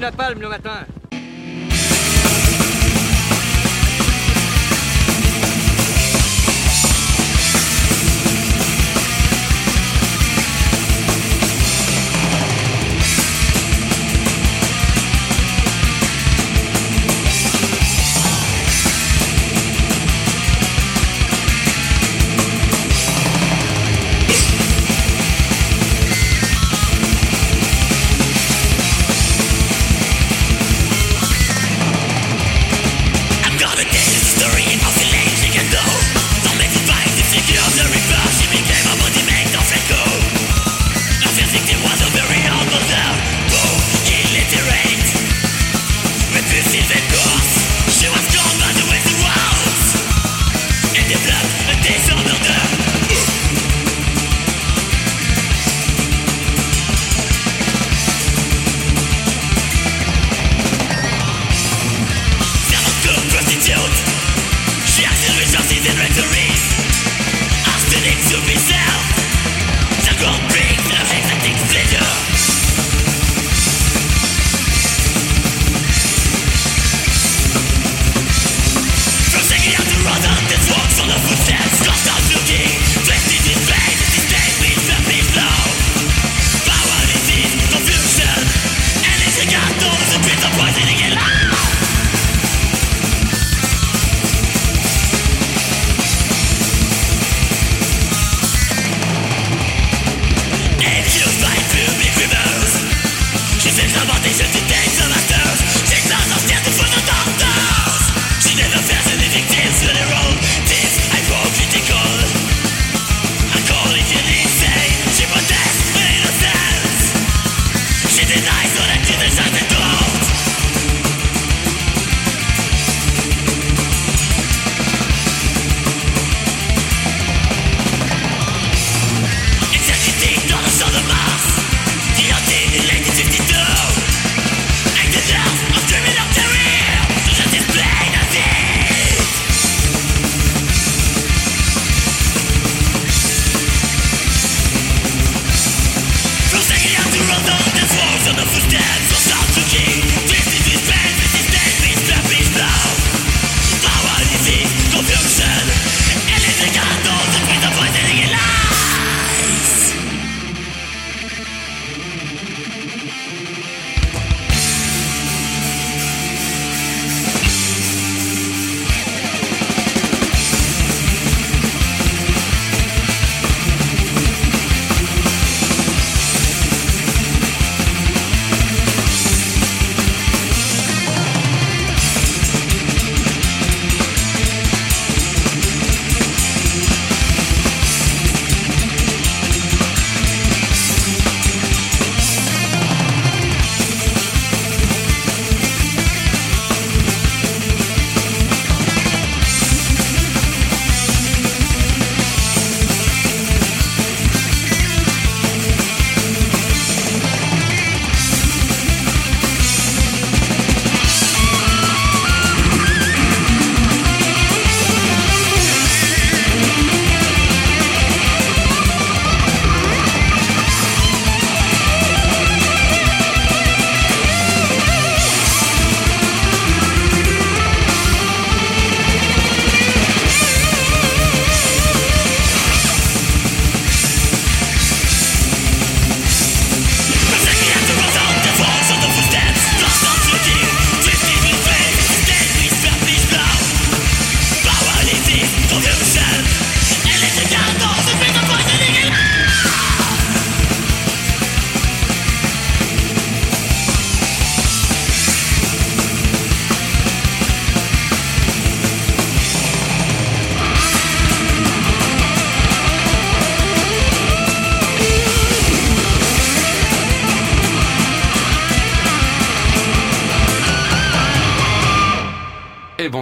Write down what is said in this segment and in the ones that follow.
du napalm le matin.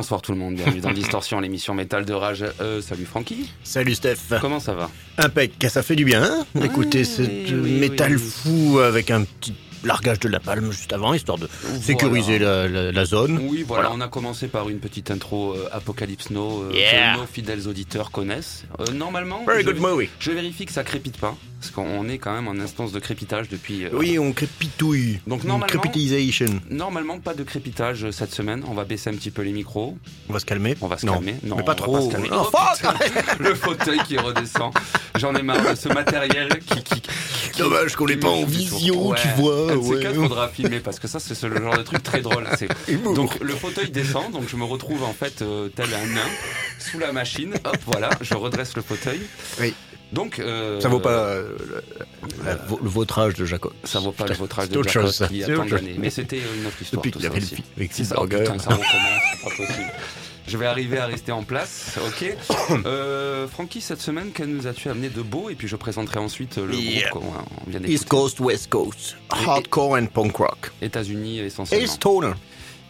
Bonsoir tout le monde, bienvenue dans Distorsion, l'émission métal de rage. Euh, salut Francky, Salut Steph. comment ça va? Impec, ça fait du bien, hein? Écoutez ce oui, oui, métal oui. fou avec un petit largage de la palme juste avant, histoire de sécuriser la, la- la zone. Oui, voilà, Voilà. on a commencé par une petite intro euh, Apocalypse Now euh, Yeah. que nos fidèles auditeurs connaissent. Euh, normalement, Very je, good movie. je vérifie que ça crépite pas, parce qu'on est quand même en instance de crépitage depuis... euh, Oui, on crépitouille. Donc, normalement-. Normalement, pas de crépitage cette semaine, on va baisser un petit peu les micros, On va se calmer. on va se non. calmer. Non, mais on pas va trop. se calmer. Oh, Oh, le fauteuil qui redescend. J'en ai marre de ce matériel qui... qui, qui- Dommage qu'on l'ait pas en qui- visio, Ouais. tu vois. Ces ouais. quatre, faudra filmer parce que ça, c'est le genre de truc très drôle. Donc le fauteuil descend, donc je me retrouve en fait euh, tel un nain sous la machine. Hop, voilà, je redresse le fauteuil. Oui. Donc euh, Ça vaut pas euh, le, la- le vautrage de Jacob. Ça vaut pas le vautrage de Jacob chose, y a tant d'années. Mais c'était euh, une autre histoire. Depuis qu'il avait le aussi. fi- avec ça, oh, putain, ça recommence, c'est pas possible. Je vais arriver à rester en place, ok. Euh, Francky, cette semaine, que nous as-tu amené de beau? Et puis je présenterai ensuite le Yeah. groupe qu'on on vient East. Coast, West Coast. Hardcore and punk rock. États-Unis Et essentiellement. stoner.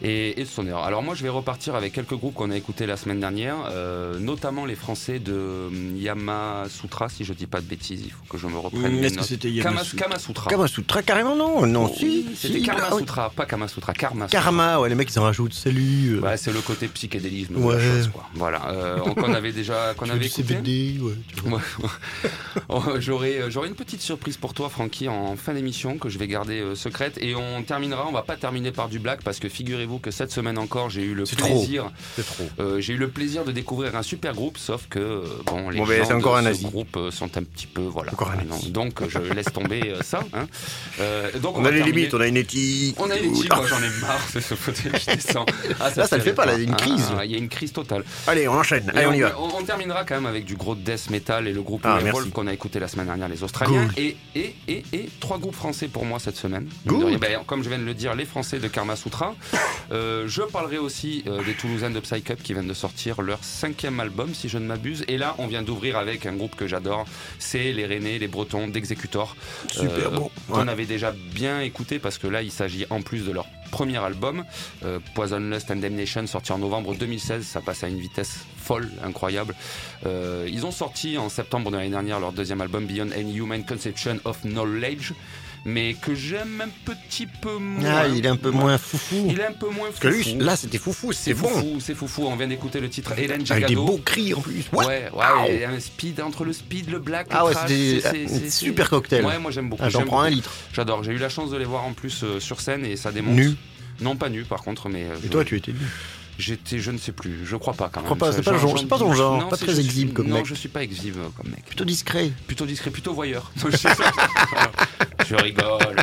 Et, et Stoner. Alors moi je vais repartir avec quelques groupes qu'on a écoutés la semaine dernière, euh, notamment les Français de hum, Yama Sutra, si je dis pas de bêtises, il faut que je me reprenne Est-ce que c'était Kama, Yamasutra Kama Sutra. Kamasutra, carrément non. Non, Oh, si. C'était si, Karma ah oui. Sutra, pas Kama Sutra, Karma. Karma, ouais, les mecs ils en rajoutent. Salut. euh, Ouais, c'est le côté psychédélisme de Ouais. la chose, quoi. Voilà, euh, qu'on avait déjà, qu'on avait écouté. CBD, ouais. Oh, J'aurai euh, j'aurai une petite surprise pour toi, Francky, en fin d'émission que je vais garder euh, secrète. Et on terminera, on va pas terminer par du black parce que figurez-vous que cette semaine encore, j'ai eu le plaisir, euh, j'ai eu le plaisir de découvrir un super groupe, sauf que euh, bon, les Bon, ben, gens encore de un ce groupe euh, sont un petit peu voilà. Encore un Ah, non, donc je laisse tomber euh, ça. hein. Euh, donc On va a les terminer- limites, on a une éthique. On a une éthique, Ah, moi j'en ai marre de ce fauteuil qui descend. Ah, Là, ça le fait pas, il y a une Ah, crise. Il y a une crise totale. Allez, on enchaîne. Allez, on y va. on, on terminera quand même avec du gros death metal et le groupe Ah, merci. qu'on a écouté la semaine dernière, les Australiens. Et, et, et, et trois groupes français pour moi cette semaine. Rien, ben, comme je viens de le dire, les Français de Karma Sutra. Euh, je parlerai aussi euh, des Toulousains de Psych Up qui viennent de sortir leur cinquième album, si je ne m'abuse. Et là, on vient d'ouvrir avec un groupe que j'adore. C'est les Rennais, les Bretons d'Executor. Super bon. On Ouais. avait déjà bien écouté parce que là, il s'agit en plus de leur premier album, euh, Poison Lust and Damnation, sorti en novembre 2016. Ça passe à une vitesse folle, incroyable. Euh, ils ont sorti en septembre de l'année dernière leur deuxième album, Beyond Any Human Conception of Knowledge, mais que j'aime un petit peu moins. Ah, il est un peu moins foufou. Il est un peu moins Parce que lui, foufou. là, c'était foufou, c'est c'est bon. foufou, c'est foufou. On vient d'écouter le titre Hélène Avec des Jagado. beaux cris en plus. What Ouais, ouais, et un speed entre le speed, le black, Ah le ouais, c'est- c'est- super cocktail. Ouais, moi j'aime beaucoup. Ah, J'en prends un litre. J'adore. J'ai eu la chance de les voir en plus euh, sur scène et ça démontre. Nu. Non, pas nu par contre, mais. euh, Et toi, tu étais nu. J'étais, je ne sais plus. Je crois pas quand même. crois pas, c'est pas genre- pas ton genre, Non, pas très je exhibe comme non, mec. je suis pas exhibe comme mec. Plutôt discret. Plutôt discret, plutôt voyeur. je rigole.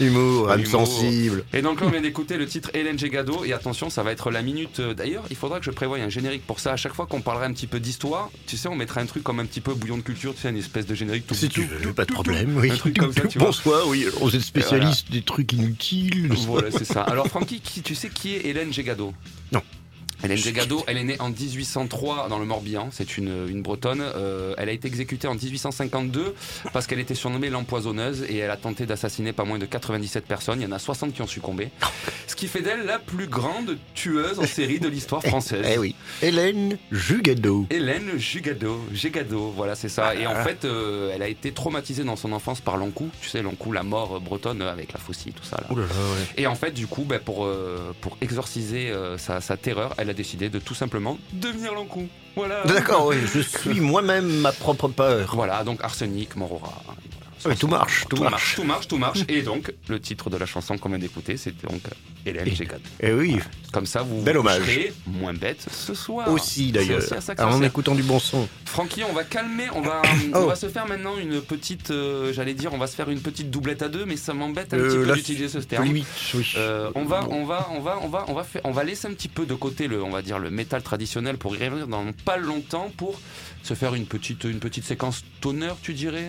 Humour, âme sensible. Et donc là, on vient d'écouter le titre Hélène Gégado. Et attention, ça va être la minute. euh, D'ailleurs, il faudra que je prévoie un générique pour ça. À chaque fois qu'on parlera un petit peu d'histoire, tu sais, on mettra un truc comme un petit peu bouillon de culture, tu sais, une espèce de générique. tout- Si tu veux, tout- pas de problème. Oui. Un truc comme ça, tu vois. Bonsoir, oui. Vous êtes spécialiste des trucs inutiles. Voilà, c'est ça. Alors, Francky, qui- tu sais qui est Hélène Gégado Non. Hélène Gégado, elle est née en 1803 dans le Morbihan, c'est une, une bretonne. Euh, elle a été exécutée en 1852 parce qu'elle était surnommée l'empoisonneuse et elle a tenté d'assassiner pas moins de 97 personnes. Il y en a 60 qui ont succombé. Ce qui fait d'elle la plus grande tueuse en série de l'histoire française. Eh oui. Hélène Jugado. Hélène Jugado, Jégado, voilà c'est ça. Et en fait, euh, elle a été traumatisée dans son enfance par l'encou. Tu sais, l'encou, la mort bretonne avec la faucille, tout ça. Là. Là là, ouais. Et en fait, du coup, bah, pour, euh, pour exorciser euh, sa, sa terreur, elle a décidé de tout simplement devenir l'encou. Voilà. D'accord, oui. Je suis moi-même ma propre peur. Voilà, donc arsenic, morora. hein. Oui, tout marche, tout marche. Tout marche, tout marche. Et donc, le titre de la chanson qu'on vient d'écouter, c'est donc Hélène Et- Gégado. Eh oui, Comme ça, vous Bel vous hommage. serez moins bête ce soir. aussi d'ailleurs. Alors, en écoutant du bon son. Francky, on va calmer, on va, Oh. on va se faire maintenant une petite, euh, j'allais dire, on va se faire une petite doublette à deux, mais ça m'embête un Euh, petit peu d'utiliser ce terme. Limite, oui. Euh, on va, on va, on va, on va, on va faire, on va laisser un petit peu de côté le, on va dire le métal traditionnel pour y revenir dans pas longtemps pour se faire une petite, une petite séquence toner, tu dirais.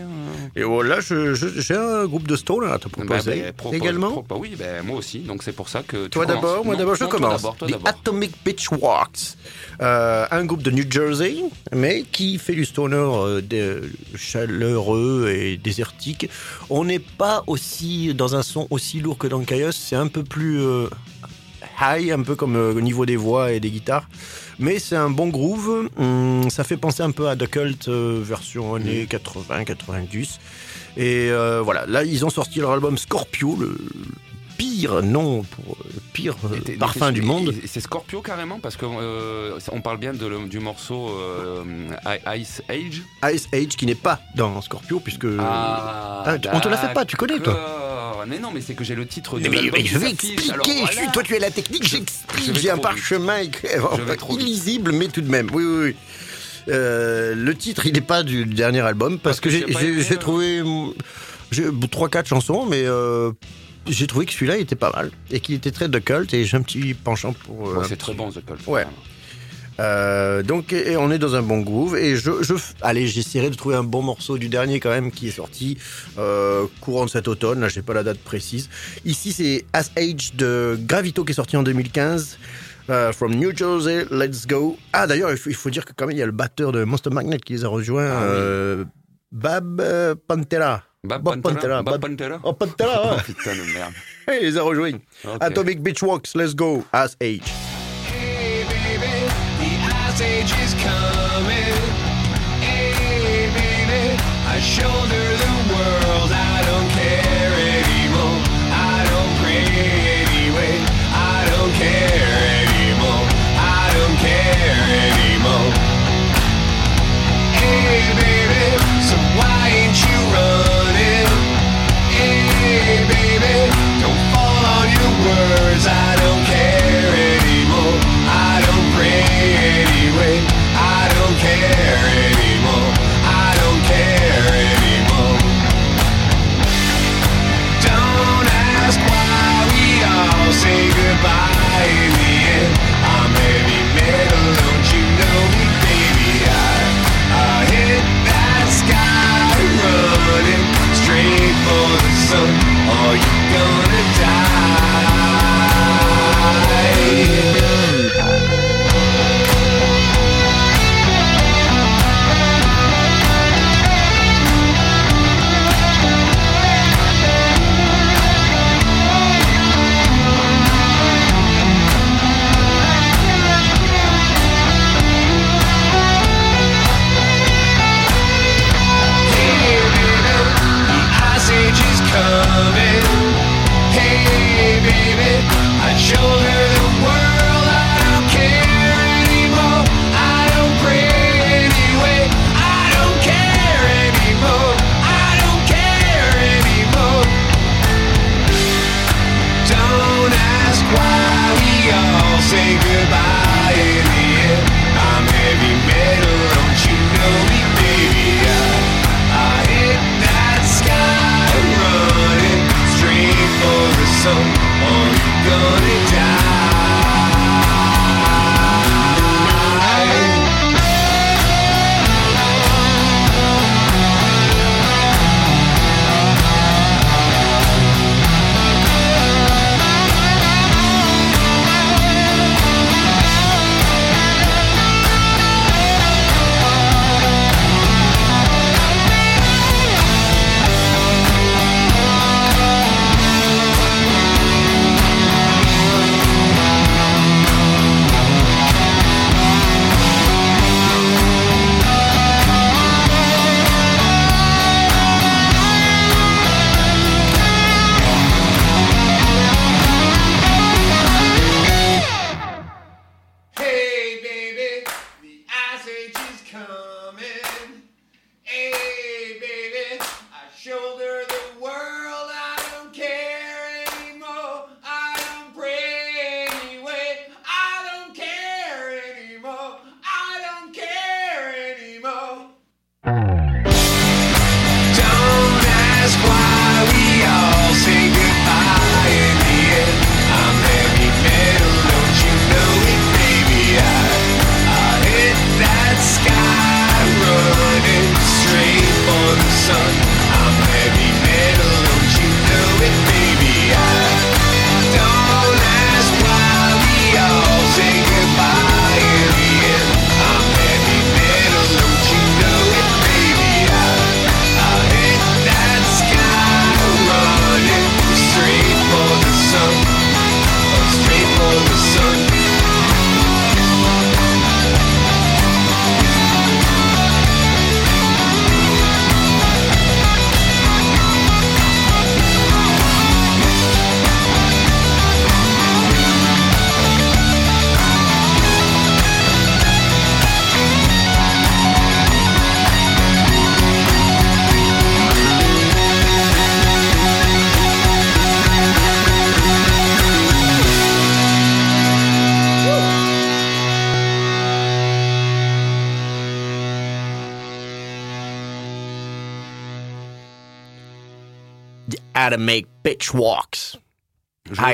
Et voilà, je- je- j'ai un groupe de Stone à te Bah, proposer. bah, propose- également. pro- bah oui, bah, moi aussi. Donc c'est pour ça que. tu Toi d'abord, moi d'abord, je non, commence. toi The. Atomic Pitch Works. Euh, un groupe de New Jersey, mais qui fait du stoner euh, de- chaleureux et désertique. On n'est pas aussi dans un son aussi lourd que dans Chaos, c'est un peu plus euh, high, un peu comme euh, au niveau des voix et des guitares. Mais c'est un bon groove. Hum, ça fait penser un peu à The Cult version années 80-90. Et euh, voilà, là ils ont sorti leur album Scorpio, le pire nom pour le pire euh, Et parfum du monde. C'est Scorpio carrément parce que euh, on parle bien de le- du morceau euh, Ice Age. Ice Age qui n'est pas dans Scorpio puisque Ah, Ah, tu- on te l'a fait pas, tu connais, toi. Mais non, mais c'est que j'ai le titre de Mais, mais- mais je vais expliquer, alors je voilà. suis- toi tu es la technique, Je j'explique, j'ai un parchemin illisible mais tout de même, oui oui oui. Euh, le titre il n'est pas du dernier album parce, Parce que, que j'ai euh. trouvé j'ai 3-4 chansons mais euh, j'ai trouvé que celui-là il était pas mal et qu'il était très de culte et j'ai un petit penchant pour... euh, c'est très bon The Cult. Ouais. Euh, donc et on est dans un bon groove et je, je allez j'essaierai de trouver un bon morceau du dernier quand même qui est sorti euh, courant de cet automne là j'ai pas la date précise ici c'est As Age de Gravito qui est sorti en 2015 euh, From New Jersey Let's Go ah d'ailleurs il faut, il faut dire que quand même il y a le batteur de Monster Magnet qui les a rejoints Ah oui. euh, Bab euh, Pantera Bab Bob Pantera, Pantera. Bob Pantera. oh Pantera Oh ouais. putain de merde. il les a rejoints. Atomic Beach Walks Let's Go As Age Hey baby, the ice age is coming. Hey baby, I shoulder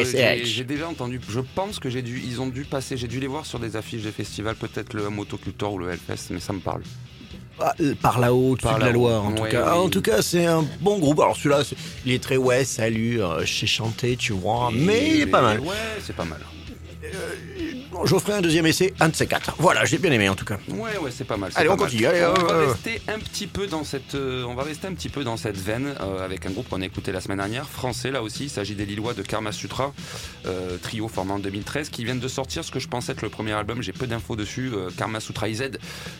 Ice j'ai- Edge. J'ai déjà entendu. Je pense que j'ai dû. Ils ont dû passer. J'ai dû les voir sur des affiches des festivals, peut-être le Motocultor ou le Hellfest, mais ça me parle. Ah, euh, par là-haut, au-dessus de la. Loire, en tout cas. Ah, En tout cas, c'est un bon groupe. Alors celui-là, il est très ouais, salut, euh, je sais chanter, tu vois, mais il est pas mal. Ouais, c'est pas mal. Bon, Je ferai un deuxième essai, un de ces quatre. Voilà, j'ai bien aimé en tout cas. Ouais, ouais, c'est pas mal. Allez, pas on mal. continue, allez, on euh, va euh. rester un petit peu dans cette, euh, on va rester un petit peu dans cette veine euh, avec un groupe qu'on a écouté la semaine dernière, français là aussi. Il s'agit des Lillois de Karma Sutra, trio formé en 2013, qui viennent de sortir ce que je pensais être le premier album. J'ai peu d'infos dessus. Karma Sutra IZ,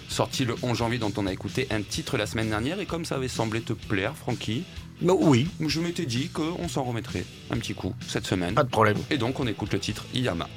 sorti le 11 janvier, dont on a écouté un titre la semaine dernière. Et comme ça avait semblé te plaire, Francky, Non, oui, je m'étais dit qu'on s'en remettrait un petit coup cette semaine. pas de problème. Et donc on écoute le titre Iyama.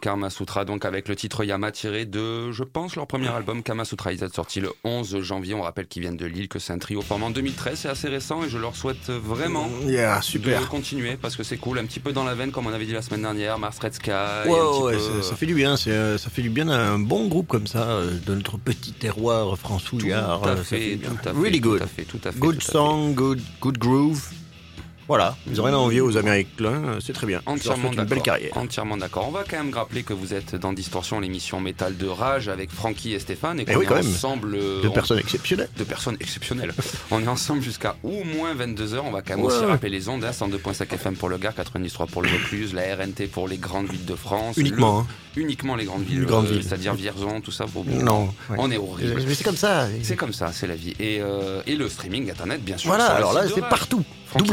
Karma Sutra, donc avec le titre Yama tiré de, je pense, leur premier album Kama Sutra. Ils sont sortis le 11 janvier. On rappelle qu'ils viennent de Lille, que c'est un trio formé en 2013. C'est assez récent et je leur souhaite vraiment Yeah, de super. continuer parce que c'est cool. Un petit peu dans la veine, comme on avait dit la semaine dernière, Mars Red Sky. un Ouais, peu, ça, fait du bien. euh, Ça fait du bien d'un bon groupe comme ça, euh, de notre petit terroir tout à euh, ça fait, tout à fait, Really good. Tout à fait, tout à fait. Good tout à fait. song, good, good groove. Voilà, ils ont rien à envier aux Américains, euh, c'est très bien. Entièrement une belle d'accord. carrière. Entièrement d'accord. On va quand même rappeler que vous êtes dans Distorsion, l'émission métal de rage avec Francky et Stéphane et Eh qu'on oui, est quand même. ensemble. euh, Deux on- personnes exceptionnelles. de personnes exceptionnelles. On est ensemble jusqu'à au moins 22h. On va quand même aussi rappeler les ondes. Hein, 102.5 FM pour le Gard, 93 pour le Vaucluse, la RNT pour les grandes villes de France. Uniquement. hein. Uniquement les grandes villes. Les grandes euh, villes. C'est-à-dire Vierzon, tout ça. Faut- Non. ouais. On est horrible. Mais c'est comme ça. C'est comme ça, c'est la vie. Et, euh, et le streaming internet, bien sûr. Voilà, alors là, c'est partout. Francky.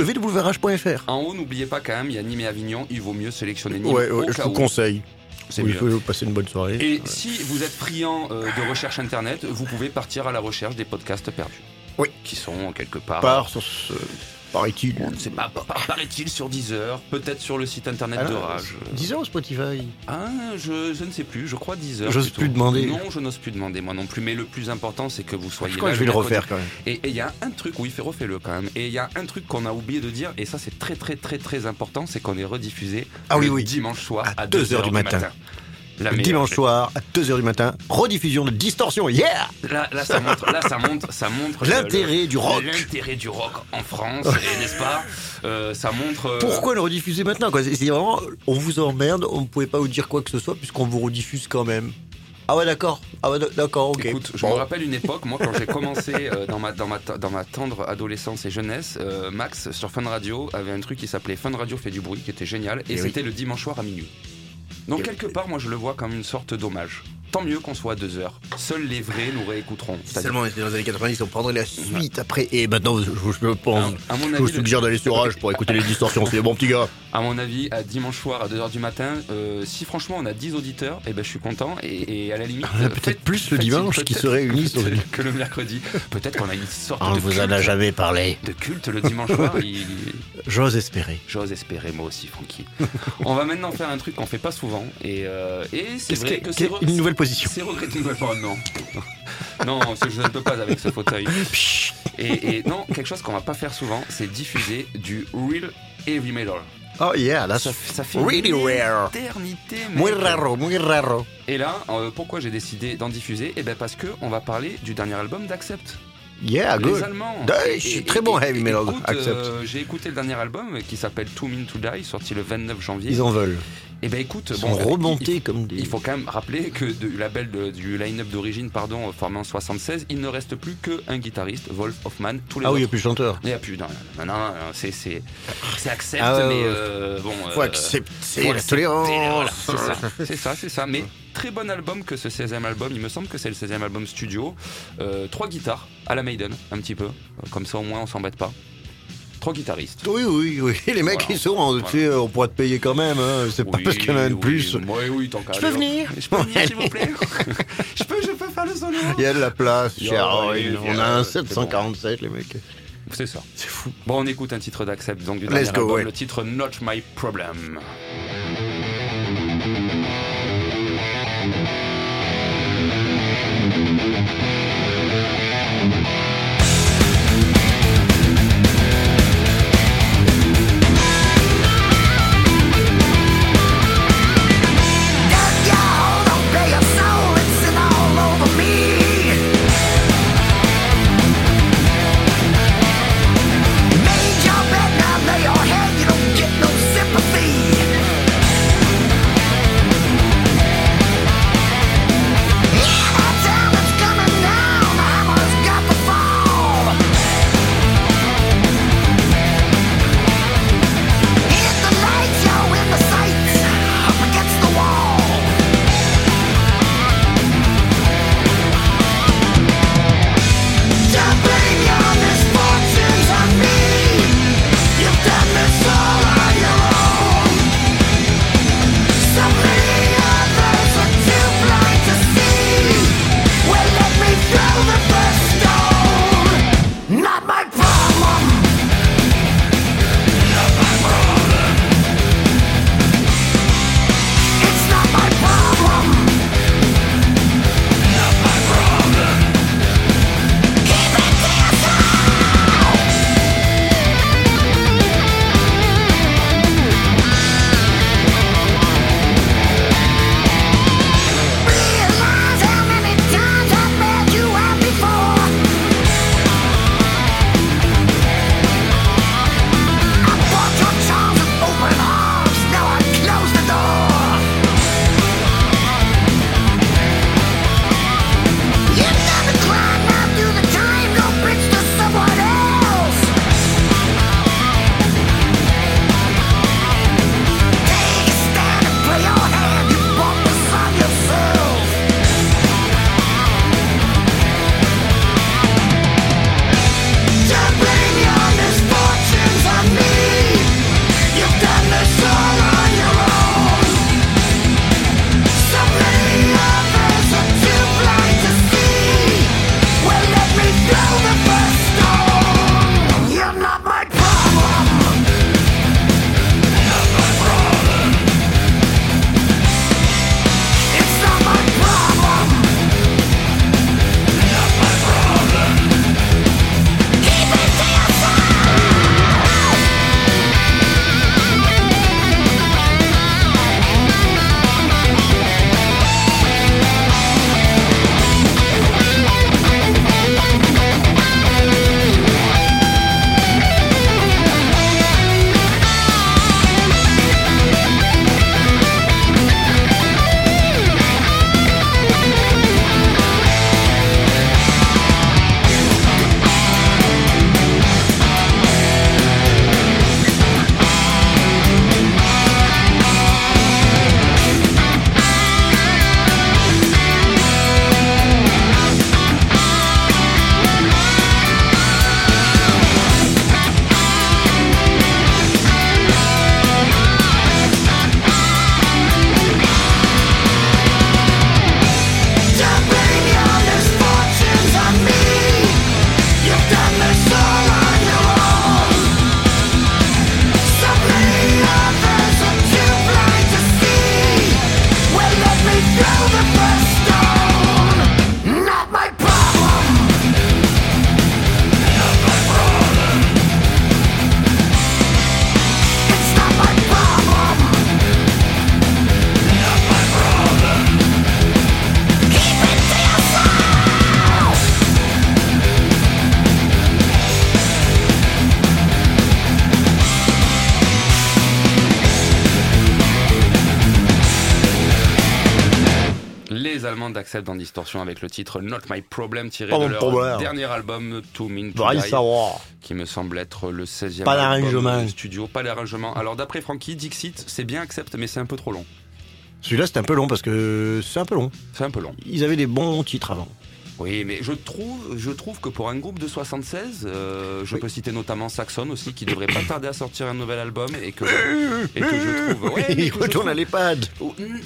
En haut, n'oubliez pas quand même, il y a Nîmes et Avignon. Il vaut mieux sélectionner Nîmes Ouais, au je cas vous où. conseille. C'est il faut passer une bonne soirée. Et si vous êtes friand euh, de recherche internet, vous pouvez partir à la recherche des podcasts perdus. Oui. Qui sont quelque part. Part sur ce. Paraît-il. On ne sait pas, pa- paraît-il sur Deezer, peut-être sur le site internet de Rage. 10 heures au Spotify? Ah, je, je ne sais plus, je crois Deezer. J'ose plus demander. Non, je n'ose plus demander moi non plus, mais le plus important c'est que vous soyez Je crois là que je vais le refaire quand même. Et il y a un truc, oui, fait refais-le quand même. Et il y a un truc qu'on a oublié de dire, et ça c'est très très très très important, c'est qu'on est rediffusé Ah oui, le oui. dimanche soir À à, 2 2 heures heures du du matin. matin. La Le dimanche soir à 2h du matin, rediffusion de Distorsion. Yeah Là, là, ça montre, là, ça montre, ça montre L'intérêt du rock. L'intérêt du rock en France, n'est-ce pas Euh, Ça montre. euh, Pourquoi le rediffuser maintenant C'est vraiment, on vous emmerde, on ne pouvait pas vous dire quoi que ce soit puisqu'on vous rediffuse quand même. Ah ouais d'accord, ah ouais d'accord, ok. Écoute, je Bon. me rappelle une époque, moi, quand j'ai commencé euh, dans, ma, dans, ma, dans ma tendre adolescence et jeunesse, Max, sur Fun Radio, avait un truc qui s'appelait Fun Radio fait du bruit, qui était génial, et, Eh oui. c'était le dimanche soir à minuit. Donc, quelque part, moi, je le vois comme une sorte d'hommage. Tant mieux qu'on soit à deux heures. Seuls les vrais nous réécouteront. Seulement on était dans les années 90, on prendrait la suite après. Et maintenant, je, je pense, à mon je vous suggère d'aller sur Rage pour écouter les distorsions. C'est bon petit gars. À mon avis, à dimanche soir à 2h du matin, euh, si franchement on a 10 auditeurs, eh ben, je suis content. Et, et à la limite. On a euh, peut-être plus le dimanche qui se réunissent que le mercredi. Peut-être qu'on a une sorte On de, vous en culte, a jamais parlé. de culte le dimanche soir. il- J'ose espérer. J'ose espérer, moi aussi, Francky. on va maintenant faire un truc qu'on fait pas souvent. Et, euh, et c'est vrai que- que c'est. une nouvelle position. C'est regretté. Oh, non. non, je ne peux pas avec ce fauteuil. Et, et non, quelque chose qu'on va pas faire souvent, c'est diffuser du real heavy metal. Oh yeah, là Ça, fait Really une rare. éternité. Muy raro, muy raro. Et là, euh, pourquoi j'ai décidé d'en diffuser? Eh ben parce que on va parler du dernier album d'Accept. Yeah, good. les Allemands. C'est très bon heavy metal, Accept. euh, j'ai écouté le dernier album qui s'appelle Two Min to Die, sorti le 29 janvier. Ils en veulent. Et ben écoute, Ils bon, sont euh, remontés il- comme des. Il faut quand même rappeler que du label de- du line-up d'origine, pardon, formé en 76, il ne reste plus qu'un guitariste, Wolf Hoffman. Tous les Ah oui, il n'y a plus de chanteur. il n'y a plus. Non, non, non, non, c'est c'est c'est accepte, Ah mais ouais. euh, bon. Faut euh, accepter faut la tolérance. voilà, c'est ça, c'est ça, c'est ça. Mais très bon album que ce 16e album. Il me semble que c'est le 16e album studio. Euh, trois guitares à la Maiden, un petit peu. Euh, Comme ça, au moins, on s'embête pas. Trois guitaristes. Oui, oui, oui. Les mecs, Voilà. ils sont, en- tu sais, on pourra te payer quand même. Hein. C'est pas Oui, parce qu'il y en a un de oui, plus. Oui, oui, tant qu'à Je peux hop. venir Je peux venir, s'il vous plaît Je peux, je peux faire le solo Il y a de la place, cher. oui, on a un oui, c'est 747, les mecs. C'est ça. C'est fou. Bon, on écoute un titre d'Accept, donc du Let's dernier go, album, ouais. le titre Not My Problem. Distortion avec le titre Not My Problem tiré Pas de leur problème. dernier album To Mean To Die, qui me semble être le 16e Pas album studio, pas d'arrangement. Alors d'après Frankie, Dixit, c'est bien Accept mais c'est un peu trop long. Celui-là, c'était un peu long parce que c'est un peu long. C'est un peu long. Ils avaient des bons titres avant. Oui, mais je trouve, je trouve que pour un groupe de 76, euh, je Oui. peux citer notamment Saxon aussi, qui devrait pas tarder à sortir un nouvel album et que, et que je trouve. Ouais, Il retourne à l'EHPAD.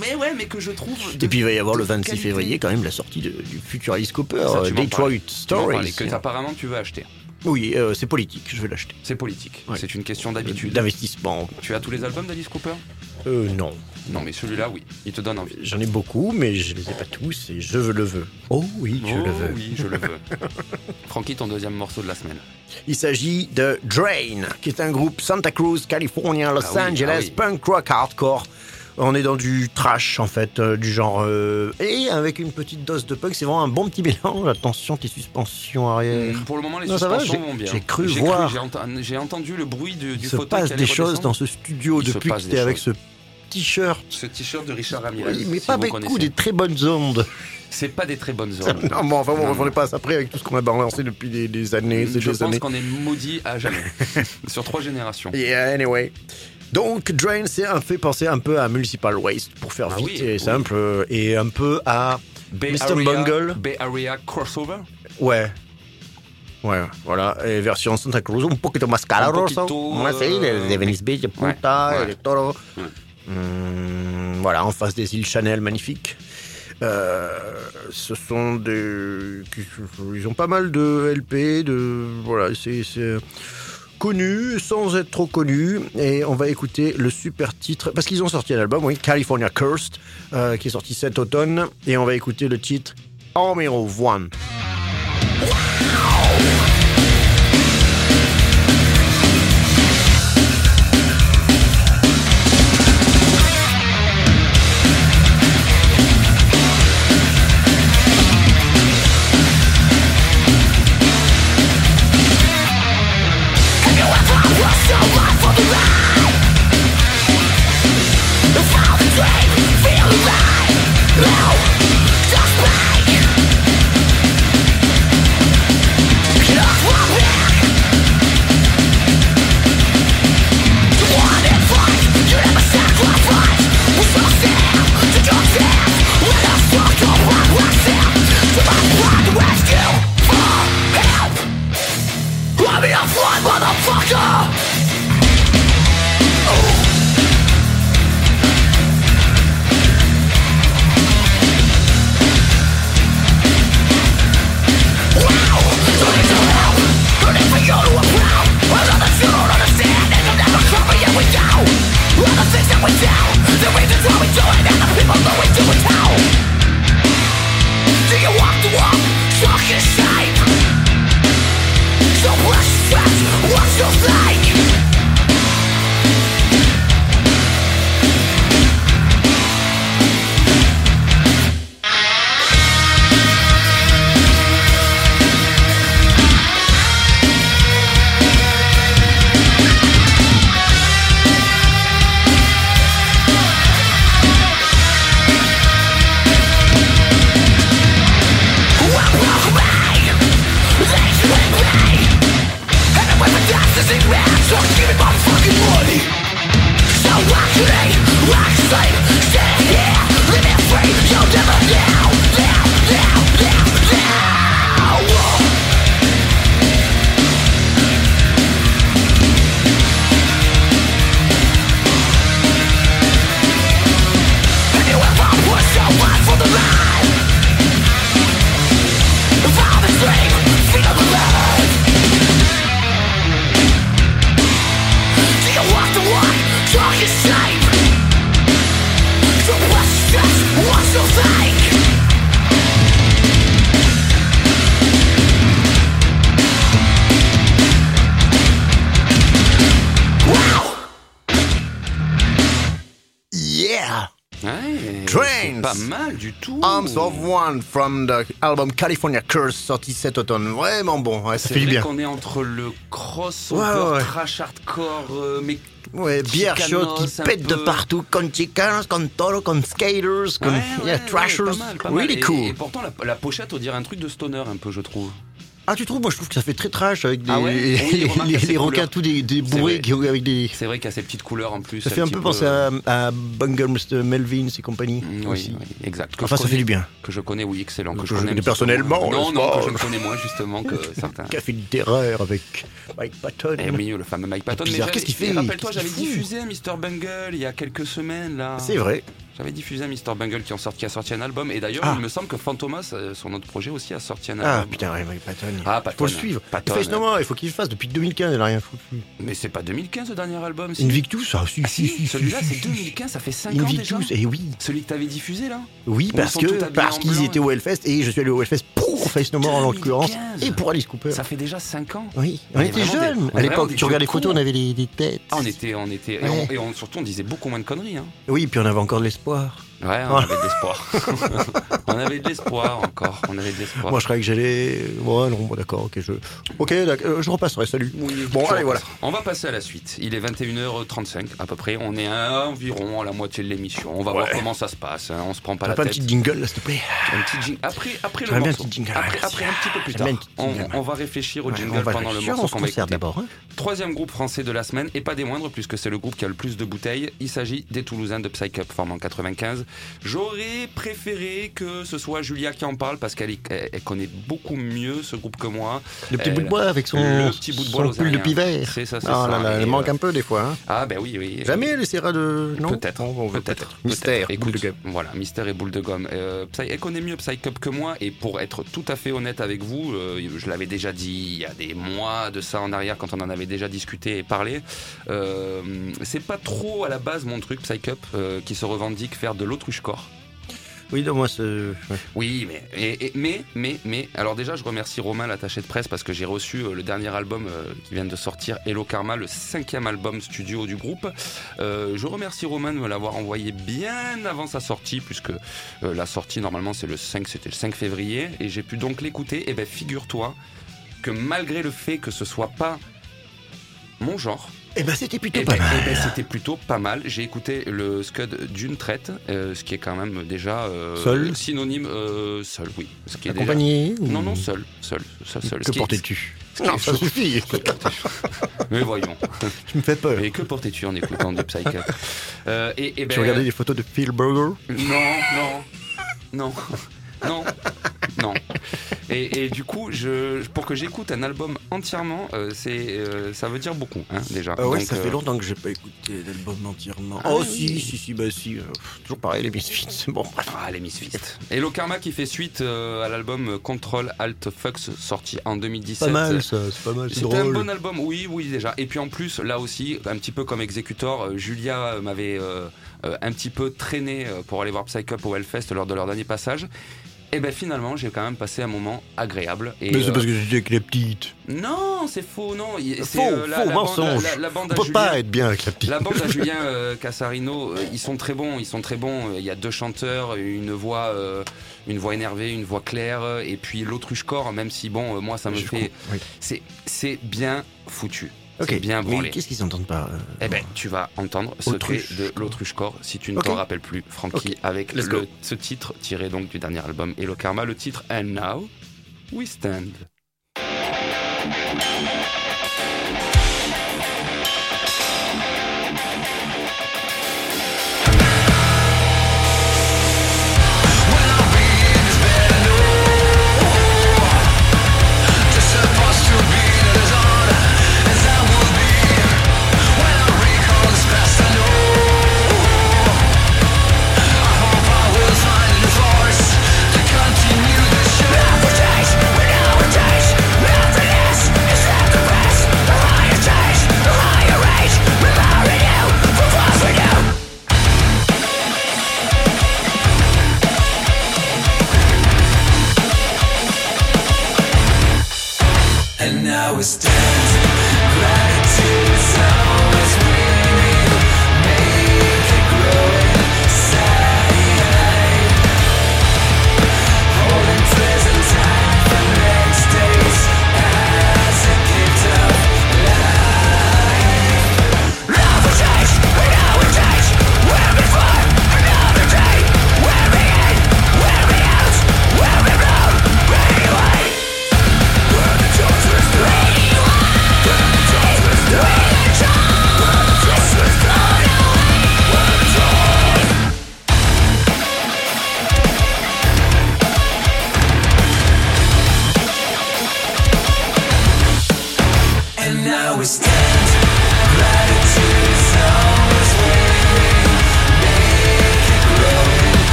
Mais ouais, mais que je trouve. Et puis il va y avoir le de 26 qualité. février quand même la sortie de- du Futurist Cooper, euh, Detroit Stories. que apparemment tu veux acheter. Oui, euh, c'est politique, je vais l'acheter. C'est politique. Ouais. C'est une question d'habitude. D'investissement. Tu as tous les albums d'Alice Cooper? Euh, non. Non, mais celui-là, oui. Il te donne envie. J'en ai beaucoup, mais je les ai pas tous et je veux le veux. Oh oui, je Oh, le veux. Oui, je le veux. Francky, ton deuxième morceau de la semaine. Il s'agit de Drain, qui est un groupe Santa Cruz, California, Los Ah oui, Angeles, ah oui. punk rock hardcore. On est dans du trash en fait, euh, du genre euh, et avec une petite dose de punk. C'est vraiment un bon petit mélange. Attention, tes suspensions arrière. Pour le moment, les Non, va, suspensions j'ai- vont bien. j'ai cru voir. J'ai enten- j'ai entendu le bruit du, du Il se passe des choses dans ce studio Il depuis que des avec ce t-shirt. Ce t-shirt de Richard Ramirez. Oui, mais si pas beaucoup, connaissez. des très bonnes ondes. C'est pas des très bonnes zones. Non, bon, enfin, on n'est pas après avec tout ce qu'on a balancé depuis des, des années, c'est Je des pense qu'on est maudit à jamais. Sur trois générations. Yeah, anyway. Donc, Drain, c'est un fait penser un peu à Municipal Waste, pour faire Ah vite oui, et oui. simple, euh, et un peu à Bay Mr. Area, Bungle. Bay Area Crossover. Ouais. Ouais, voilà. Et version Santa Cruz, un poquito más poquito, Moi, c'est euh, de Venice Beach, de ouais, Punta, ouais. et de Toro. Ouais. Hum, voilà, en face des îles Chanel, magnifiques. Euh, ce sont des. Ils ont pas mal de LP, de. Voilà, c'est. Connu sans être trop connu et on va écouter le super titre parce qu'ils ont sorti un album oui California Cursed euh, qui est sorti cet automne et on va écouter le titre Army of One we do The reasons why we do it And the people that we do it how One from the album California Curse sorti cet automne. Vraiment bon, ouais, ça C'est vrai bien. qu'on est entre le crossover, Ouais, ouais, trash hardcore, euh, mais Ouais, bière chaude qui pète de peu. partout, con chicanos, con toro, con skaters, con Ouais, yeah, trashers. pas mal, pas mal. really Et- cool. Et, pourtant, la, la pochette, on dirait un truc de stoner, un peu, je trouve. Ah, tu trouves Moi, je trouve que ça fait très trash avec des, Ah ouais Oui, les, remarque, les- à requins tous des, des bourrés qui, avec des. C'est vrai qu'il y a ces petites couleurs en plus. Ça fait un peu penser à, à Bungle Mr. Melvin et compagnie. Mm, aussi. Oui, oui, exact. Que Enfin, ça fait du bien. Que je connais, oui, excellent. Que Que je je connais personnellement. Non, non, que je connais moins, justement, que certains. Café littéraire avec Mike Patton. Eh oui, le fameux Mike Patton. Qu'est-ce qu'il fait? Rappelle-toi, j'avais diffusé Mr. Bungle il y a quelques semaines, là. C'est vrai. J'avais diffusé un Mr. Bungle qui, en sorti, qui a sorti un album. Et d'ailleurs, Ah. il me semble que Fantomas, euh, son autre projet aussi, a sorti un Ah album. putain, ouais, Patton. Ah, Patton. faut le suivre. Patton. Il fait il faut qu'il le fasse. Depuis 2015, il n'a rien foutu. Mais c'est pas 2015 le dernier album. Invictus, ah si, Ah, si, celui-là, c'est si. 2015, ça fait 5 ans déjà. Invictus, et oui. Celui que t'avais diffusé, là Oui, parce que parce qu'ils étaient au Hellfest et je suis allé au Hellfest pour Face No More en l'occurrence 2015. et pour Alice Cooper. Ça fait déjà 5 ans. Oui, On était des- jeunes on à l'époque. des Tu regardes les photos, on avait les têtes. Ah, on était, on était, et, on, surtout on disait beaucoup moins de conneries. Hein. Oui, puis on avait encore de l'espoir espoir. Ouais, on avait de l'espoir. on avait de l'espoir encore. On avait de l'espoir. Moi, je croyais que j'allais. Ouais, non, bon, d'accord, ok, je. Ok, euh, je repasserai, salut. Oui, Bon, allez, voilà. On va passer à la suite. Il est 21h35 à peu près. On est à environ à la moitié de l'émission. On va voir comment ça se passe. hein. On se prend pas la pas un tête. petit jingle, s'il te plaît Un petit jing- Après, après le un morceau. petit jingle, Après, un petit peu plus tard. un On, jingle, on va réfléchir au jingle pendant le morceau qu'on va écouter. hein. Troisième groupe français de la semaine, et pas des moindres, puisque c'est le groupe qui a le plus de bouteilles. Il s'agit des Toulousains de Psy Up, formé en 95. J'aurais préféré que ce soit Julia qui en parle, parce qu'elle y- elle- elle connaît beaucoup mieux ce groupe que moi. Le petit Elle- bout de bois avec son, le petit bout de bois son pull de pivert. C'est ça, c'est Ah ça. là là, Et, elle manque euh, un peu des fois. hein. Ah, ben oui, oui. Jamais elle essaiera de. Non Peut-être, bon, peut-être. Mystère, peut-être. boule de Écoute, gomme. Voilà, mystère et boule de gomme. Euh, Psy- elle connaît mieux Psycup que moi, et pour être tout à fait honnête avec vous, euh, je l'avais déjà dit il y a des mois de ça en arrière, quand on en avait déjà discuté et parlé. euh, c'est pas trop à la base mon truc, Psycup, euh, qui se revendique faire de Oui, non, moi, ouais. Oui, mais, et- et- mais, mais, mais, alors déjà, je remercie Romain, l'attaché de presse, parce que j'ai reçu euh, le dernier album euh, qui vient de sortir, Hello Karma, le cinquième album studio du groupe. Euh, je remercie Romain de me l'avoir envoyé bien avant sa sortie, puisque la sortie, normalement, c'est le 5, c'était le 5 février, et j'ai pu donc l'écouter. Et ben, figure-toi que malgré le fait que ce soit pas mon genre, Eh ben, c'était plutôt eh pas ben, mal. eh ben, c'était plutôt pas mal. J'ai écouté le Scud d'une traite, euh, ce qui est quand même déjà euh, Seul synonyme euh, seul, oui. Ce qui est déjà- Accompagné ou- Non, non, seul, seul, seul, seul. Que est- portais-tu Non, ça suffit. Mais voyons. Tu me fais peur. Mais que portais-tu en écoutant Psycho euh, et, et ben, Tu regardais des photos de Phil Burger Non, non, non, non, non. Et, et du coup, je, pour que j'écoute un album entièrement, euh, c'est, euh, ça veut dire beaucoup, hein, déjà. Ah ouais, Donc, ça fait euh, longtemps que j'ai pas écouté l'album entièrement. Ah oh oui, si, si, si, bah si. euh, toujours pareil, les Misfits. Bon, bref. Ah, les Misfits. Et le Karma qui fait suite à l'album Control Alt Fux sorti en 2017. Pas mal ça, c'est pas mal, c'est C'était un bon album, oui, oui déjà. Et puis en plus, là aussi, un petit peu comme Executor, Julia m'avait un petit peu traîné pour aller voir Psych Up au Hellfest lors de leur dernier passage. Et ben finalement, j'ai quand même passé un moment agréable. Et, Mais c'est euh, parce que j'étais avec les petites. Non, c'est faux, non. c'est, Faux, euh, la, faux, la bande- mensonge. la- la bande On à peut Julien- pas être bien avec la petite. la bande à Julien euh, Casarino, euh, ils sont très bons, ils sont très bons. Il y a deux chanteurs, une voix, euh, une voix énervée, une voix claire, euh, et puis l'autruche corps. Même si bon, euh, moi ça me Je fait, oui. c'est bien foutu. Ok, bien mais branlé. qu'est-ce qu'ils entendent pas euh, Eh ben, tu vas entendre Secret Autruche de l'autruche corps si tu ne Ok. t'en rappelles plus, Frankie, avec let's le- go. ce titre tiré donc du dernier album Hello Karma, le titre And Now We Stand. was down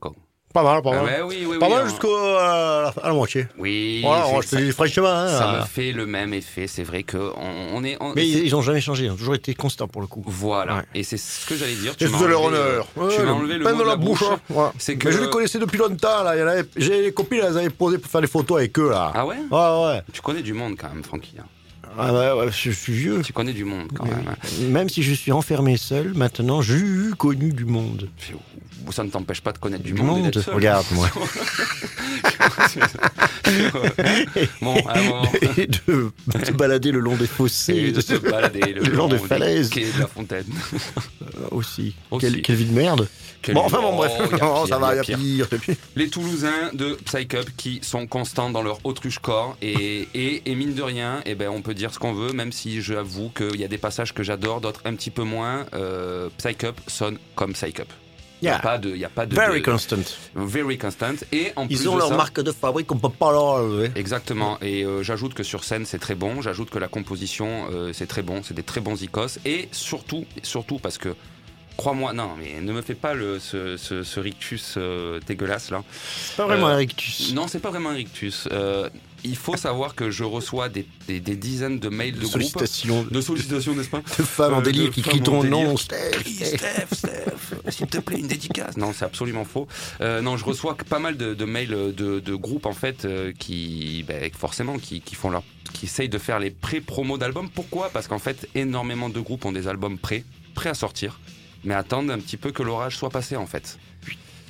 Quoi. Pas mal, pas Ah mal. ouais, oui, oui, pas oui, mal hein. jusqu'au à la, à la moitié. Oui, Voilà, c'est- je te dis franchement. hein, ça euh, me fait le même effet. C'est vrai que on, on est. on- Mais c'est- ils, ils ont jamais changé, ils ont toujours été constants pour le coup. Voilà. Ouais. Et c'est ce que j'allais dire. Tu de leur honneur. euh, Ouais, tu m'as le enlevé le pain mot de la bouche. hein. Ouais. C'est que. Mais je les connaissais depuis longtemps. Là. Avait- J'ai les copines, elles avaient posé pour faire des photos avec eux. Là. Ah ouais? Ouais, ouais. Tu connais du monde quand même, Francky. hein. Ah ouais, ouais, je suis vieux. Tu connais du monde quand même. Même si je suis enfermé seul, maintenant j'ai eu connu du monde. Puis, Ça ne t'empêche pas de connaître du, Du monde. et monde, seul. regarde moi. bon, à un moment. Et de se balader le long des fossés. Et de se balader le, le long des des falaises. quais de la fontaine. aussi. Aussi. Quelle, quelle vie de merde. Bon, enfin bon, Oh, bref. Non, pire, ça va, il y a pire. Les Toulousains de Psycup qui sont constants dans leur autruche corps et, et, et mine de rien, eh ben, on peut dire ce qu'on veut, même si j'avoue qu'il y a des passages que j'adore, d'autres un petit peu moins. Euh, Psycup sonne comme Psycup. Il n'y a pas de. Y a pas de Very de- constant. very constant. Et en plus Ils ont de leur ça- marque de fabrique, on peut pas leur enlever. Exactement. Et euh, j'ajoute que sur scène c'est très bon. J'ajoute que la composition euh, c'est très bon. C'est des très bons icos. Et surtout, surtout parce que crois-moi, non, mais ne me fais pas le, ce, ce, ce rictus euh, dégueulasse là. C'est pas vraiment Euh, un rictus. Non, c'est pas vraiment un rictus. Euh, il faut savoir que je reçois des, des, des dizaines de mails de, De groupes. sollicitations De sollicitations, n'est-ce pas de femmes en Euh, délire qui crient en ton nom, Steph. Steph, Steph, s'il te plaît, une dédicace. Non, c'est absolument faux. Euh, non, je reçois pas mal de, de mails de, de groupes en fait euh, qui, ben, forcément, qui, qui font leur, qui essayent de faire les pré-promos d'albums. Pourquoi? Parce qu'en fait, énormément de groupes ont des albums prêts, prêts à sortir, mais attendent un petit peu que l'orage soit passé en fait.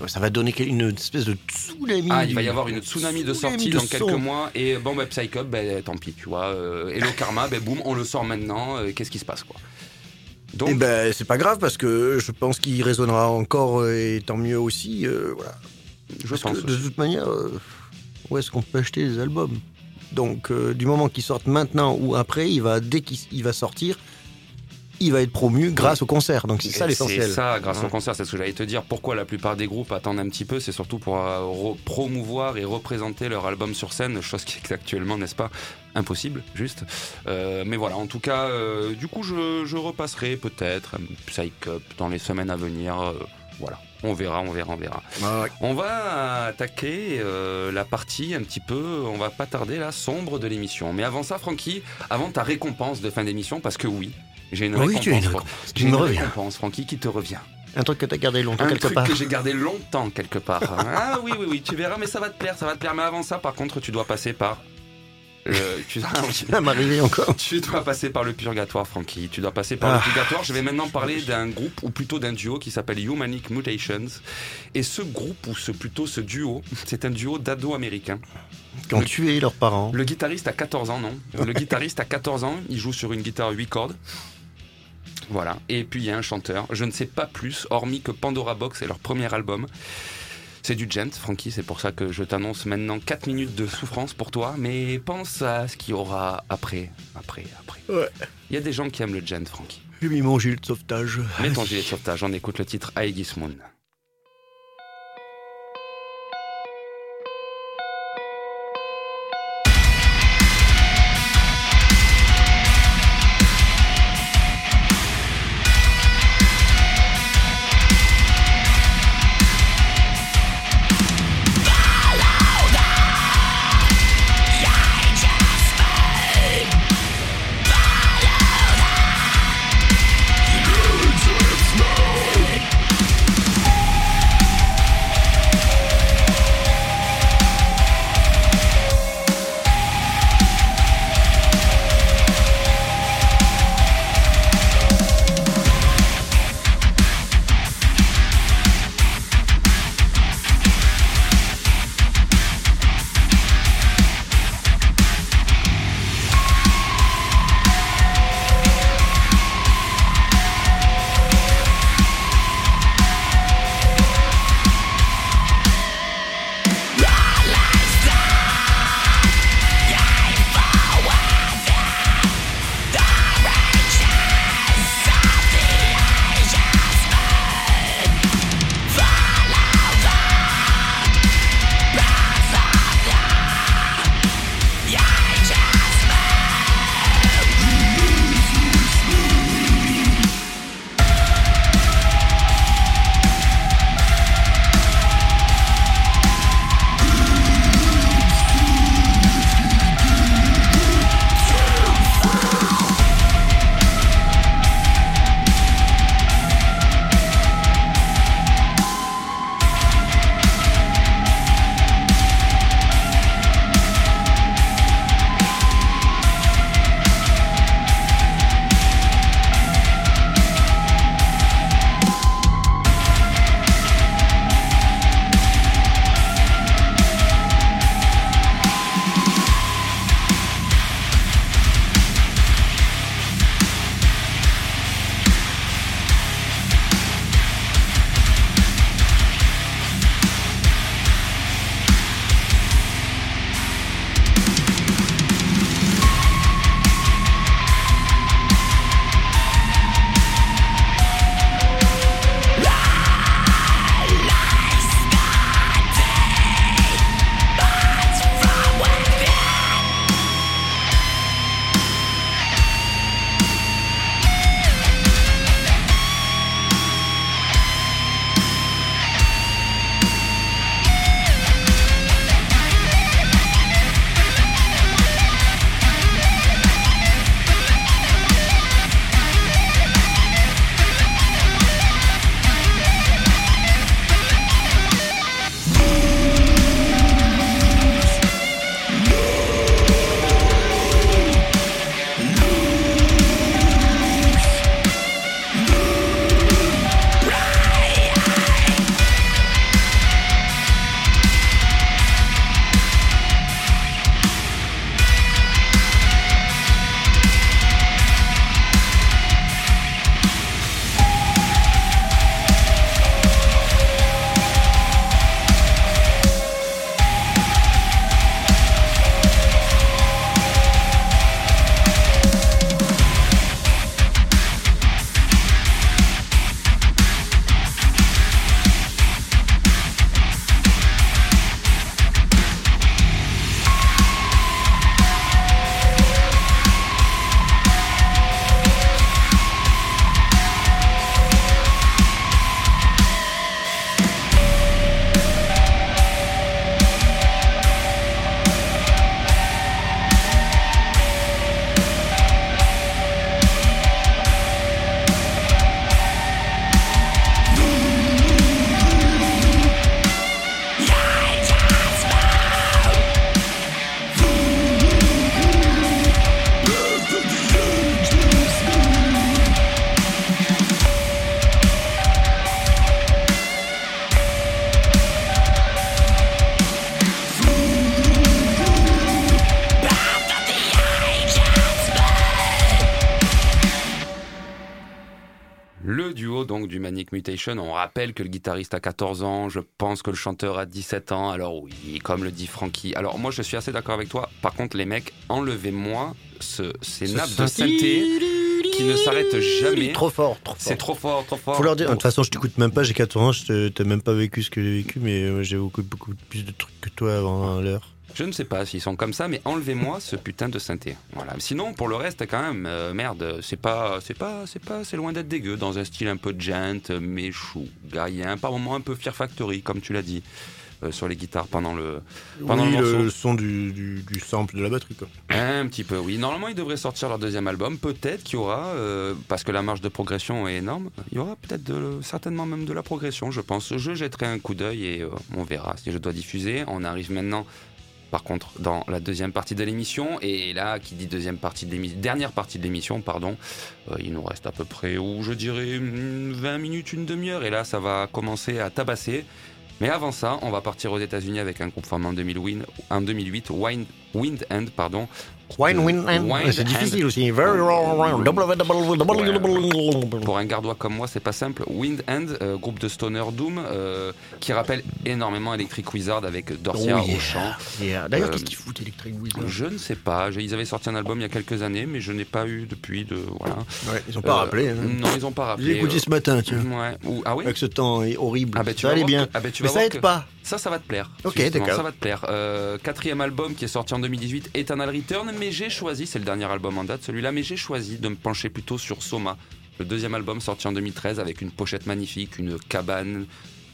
Ça va donner une espèce de tsunami. Ah, il va y avoir une tsunami de sortie dans quelques son. mois et bon, ben, Psycup, ben, tant pis, tu vois. Euh, Hello Karma, ben boum, on le sort maintenant. euh, Qu'est-ce qui se passe quoi? Donc, Eh ben, c'est pas grave parce que je pense qu'il résonnera encore euh, et tant mieux aussi. euh, voilà. je Parce pense que de toute manière, euh, où est-ce qu'on peut acheter les albums? Donc, euh, du moment qu'ils sortent maintenant ou après, il va dès qu'il il va sortir, il va être promu grâce au concert. Donc c'est ça l'essentiel. C'est ça, grâce Hein. au concert, c'est ce que j'allais te dire. Pourquoi la plupart des groupes attendent un petit peu C'est surtout pour euh, promouvoir et représenter leur album sur scène, chose qui est actuellement, n'est-ce pas, impossible, juste. Euh, mais voilà, en tout cas, euh, du coup, je, je repasserai peut-être Psych Up dans les semaines à venir. euh, voilà, on verra, on verra, on verra. Ah ouais. On va attaquer euh, la partie un petit peu, on va pas tarder là, sombre de l'émission. Mais avant ça, Francky, avant ta récompense de fin d'émission, parce que oui, j'ai une Oui, tu as une récompense une Francky, qui te revient. Un truc que t'as gardé longtemps Un quelque truc part. que j'ai gardé longtemps quelque part. ah oui, oui, oui, tu verras, mais ça va te plaire, ça va te plaire. Mais avant ça, par contre, tu dois passer par. euh, tu, ah oui. Encore. Tu dois passer par le purgatoire, Francky. Tu dois passer par Ah. le purgatoire. Je vais maintenant parler d'un groupe, ou plutôt d'un duo, qui s'appelle Humanic Mutations. Et ce groupe, ou ce, plutôt ce duo, c'est un duo d'ados américains. Qui ont tué leurs parents. Le guitariste a 14 ans, non? Le guitariste a 14 ans, il joue sur une guitare 8 cordes. Voilà. Et puis il y a un chanteur. Je ne sais pas plus, hormis que Pandora Box est leur premier album. C'est du gent, Francky, c'est pour ça que je t'annonce maintenant 4 minutes de souffrance pour toi, mais pense à ce qu'il y aura après, après, après. Ouais. Il y a des gens qui aiment le gent, Francky. J'ai mis mon gilet de sauvetage. Mets ton gilet de sauvetage, on écoute le titre Aegis Moon. Mutation. On rappelle que le guitariste a 14 ans, je pense que le chanteur a 17 ans. Alors oui, comme le dit Frankie. Alors moi, je suis assez d'accord avec toi. Par contre, les mecs, enlevez-moi ce, ces Ce nappes de synthé. qui ne s'arrêtent jamais. Trop fort, trop fort. C'est trop fort, trop fort. Faut leur dire, de toute façon, je t'écoute même pas, j'ai 14 ans, je te- t'as même pas vécu ce que j'ai vécu, mais euh, j'ai beaucoup, beaucoup plus de trucs que toi avant l'heure. Je ne sais pas s'ils sont comme ça, mais enlevez-moi ce putain de synthé. Voilà. Sinon, pour le reste, quand même, euh, merde, c'est pas, c'est pas, c'est pas, c'est loin d'être dégueu. Dans un style un peu gent, mais chou, gaïen, par moments un peu Fear Factory, comme tu l'as dit, euh, sur les guitares pendant le, pendant oui, le son du, du, du sample de la batterie, quoi. Un petit peu, oui. Normalement, ils devraient sortir leur deuxième album. Peut-être qu'il y aura, euh, parce que la marge de progression est énorme, il y aura peut-être de- certainement même de la progression, je pense. Je jetterai un coup d'œil et euh, on verra si je dois diffuser. On arrive maintenant, par contre, dans la deuxième partie de l'émission. Et là, qui dit deuxième partie de l'émission, dernière partie de l'émission, pardon, euh, il nous reste à peu près, ou je dirais, mm, 20 minutes, une demi-heure. Et là, ça va commencer à tabasser. Mais avant ça, on va partir aux États-Unis avec un groupe formé en 2008, en 2008 Wind, Wind End, pardon. Wine, Euh, win, and. Wind C'est difficile aussi. Pour un gardois comme moi, c'est pas simple. Wind End, euh, groupe de stoner doom, euh, qui rappelle énormément Electric Wizard avec Dorcia Oh, au chant. D'ailleurs, Euh, qu'est-ce qu'ils foutent, Electric Wizard? Je ne sais pas. Ils avaient sorti un album il y a quelques années, mais je n'ai pas eu depuis de voilà. Ouais, ils ont pas Euh, rappelé. hein. Non, ils ont pas rappelé. J'ai écouté euh, ce matin, tu vois. Ouais. Ou- ah oui? Avec ce temps horrible. Ah ben, tu ça vas bien. ah tu Mais ça aide pas. Ça, ça va te plaire. Ok, d'accord. Ça va te plaire. Euh, quatrième album qui est sorti en 2018, Eternal Return, mais j'ai choisi, c'est le dernier album en date, celui-là, mais j'ai choisi de me pencher plutôt sur Soma, le deuxième album sorti en 2013 avec une pochette magnifique, une cabane,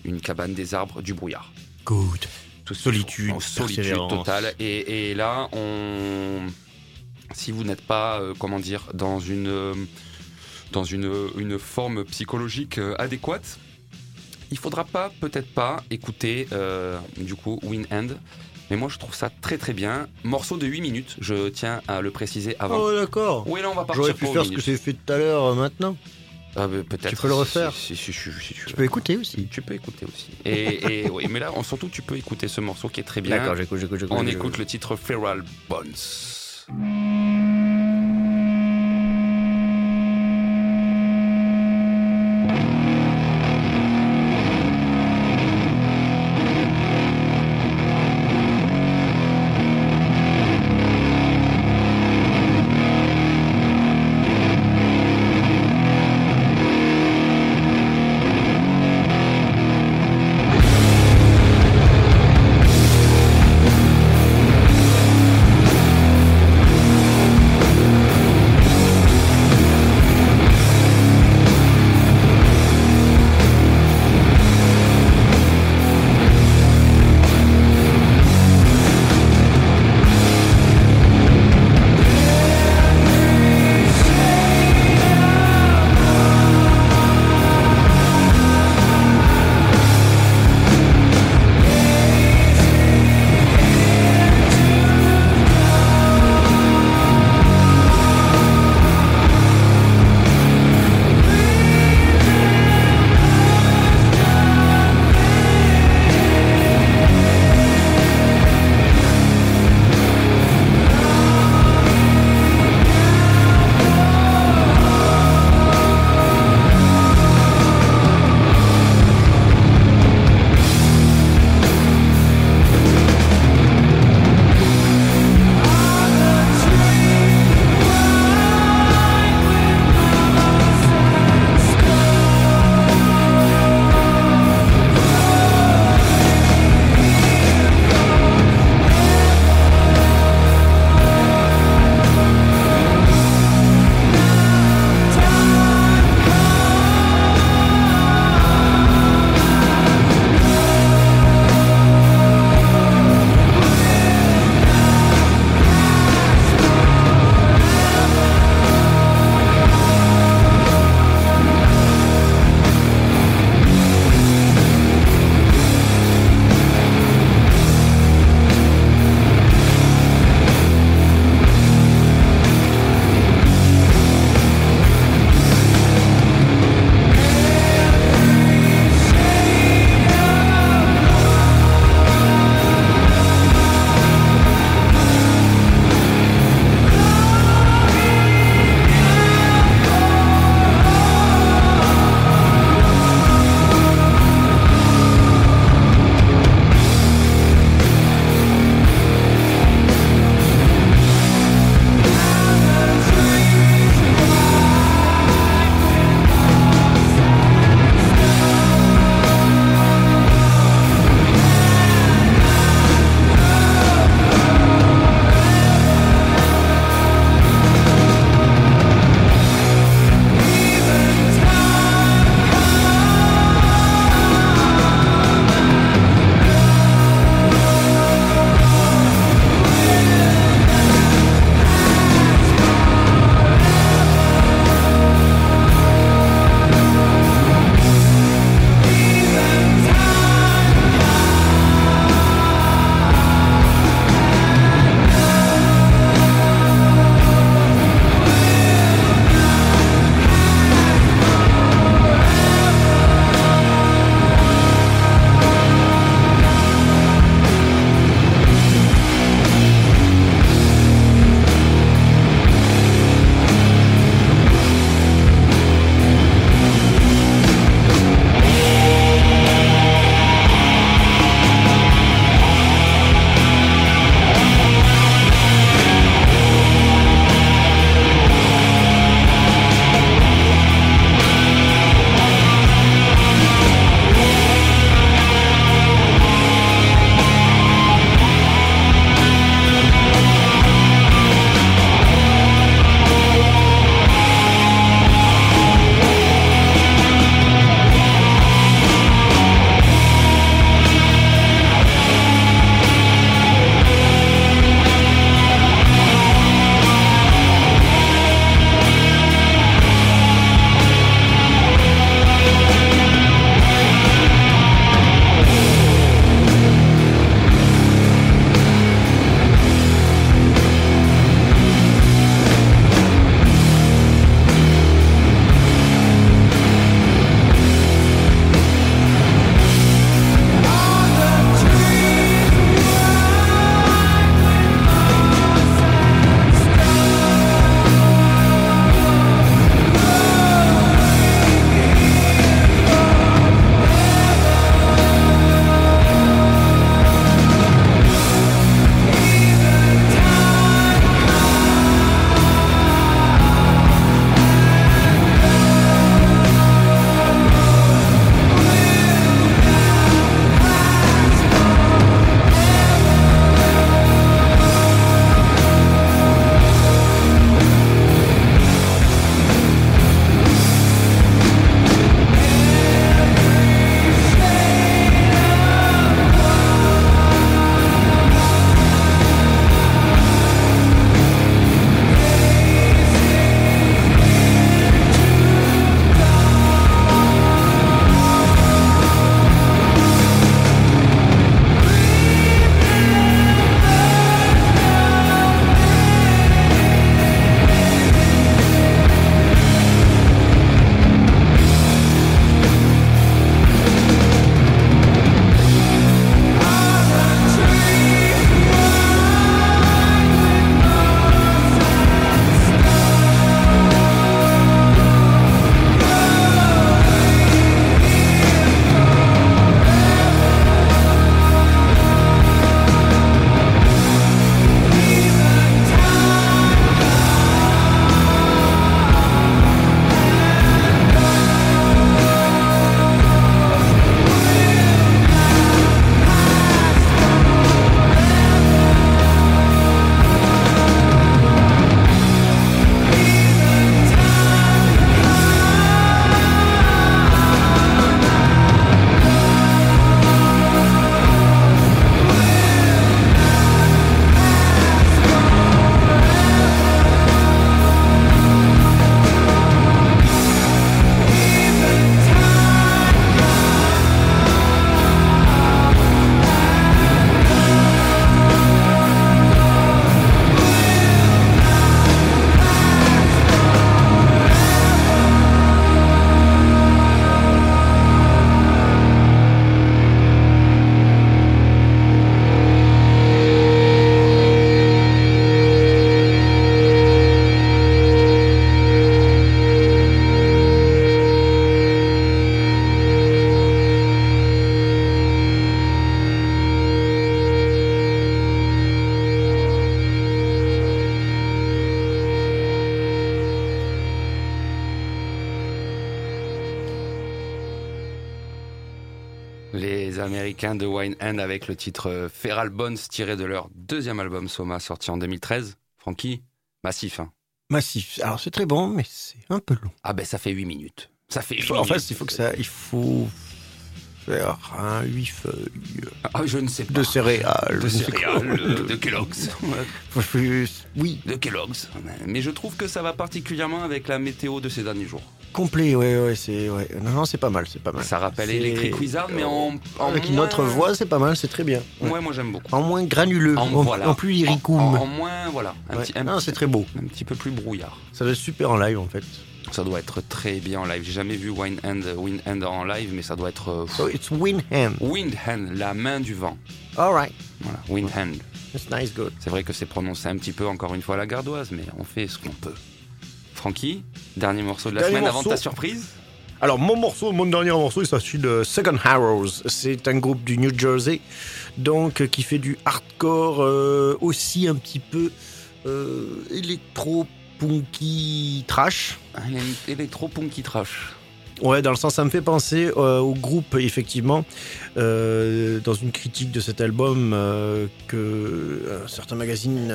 une cabane des arbres, du brouillard. Good. Tout Solitude. En solitude totale. Et, et là, on, si vous n'êtes pas, euh, comment dire, dans une, euh, dans une, une forme psychologique adéquate, il faudra pas, peut-être pas, écouter euh, du coup Win End. Mais moi, je trouve ça très très bien. Morceau de 8 minutes, je tiens à le préciser avant. Oh, d'accord. Oui, là, on va partir J'aurais pu pour faire ce que j'ai fait tout à l'heure euh, maintenant. Ah, bah, peut-être. Tu peux le refaire si, si, si, tu peux écouter aussi. Tu peux écouter aussi. Et, et oui, mais là, surtout, tu peux écouter ce morceau qui est très bien. D'accord, j'écoute, j'écoute, j'écoute. On j'écoute. écoute le titre Feral Bones. Les Américains de Wine End avec le titre euh, Feral Bones tiré de leur deuxième album Soma sorti en 2013. Francky, massif. Hein. Massif. Alors c'est très bon, mais c'est un peu long. Ah ben ça fait 8 minutes. Ça fait 8 En fait, il faut que ça, il faut faire un huit feuilles Ah, je ne sais pas. de céréales. De céréales, de Kellogg's. Oui, De Kellogg's. Mais je trouve que ça va particulièrement avec la météo de ces derniers jours. Complet. Ouais, ouais, c'est ouais. Non, non, c'est pas mal, c'est pas mal. Ça rappelle Electric Wizard, mais en, en Avec une autre voix, c'est pas mal, c'est très bien. Ouais. Ouais, moi j'aime beaucoup. En moins granuleux, En, en, voilà. en plus En, lyricum. en- en moins, voilà. Un, Ouais. petit, un Non, c'est très beau. un petit peu plus brouillard. Ça va être super en live en fait. Ça doit être très bien en live. J'ai jamais vu Wind Hand, Wind Hand en live, mais ça doit être. euh, So it's Winham. Wind Hand, la main du vent. Alright, Voilà, Wind Hand. it's nice, good. C'est vrai que c'est prononcé un petit peu encore une fois à la gardoise, mais on fait ce qu'on peut. Francky, dernier morceau de la Dernier semaine avant ta surprise Alors mon morceau, mon dernier morceau, il s'agit de Second Arrows. C'est un groupe du New Jersey, donc euh, qui fait du hardcore euh, aussi un petit peu euh, électro punky trash. Un électro-punky trash. Ouais, dans le sens, ça me fait penser euh, au groupe, effectivement, euh, dans une critique de cet album euh, que un certain magazine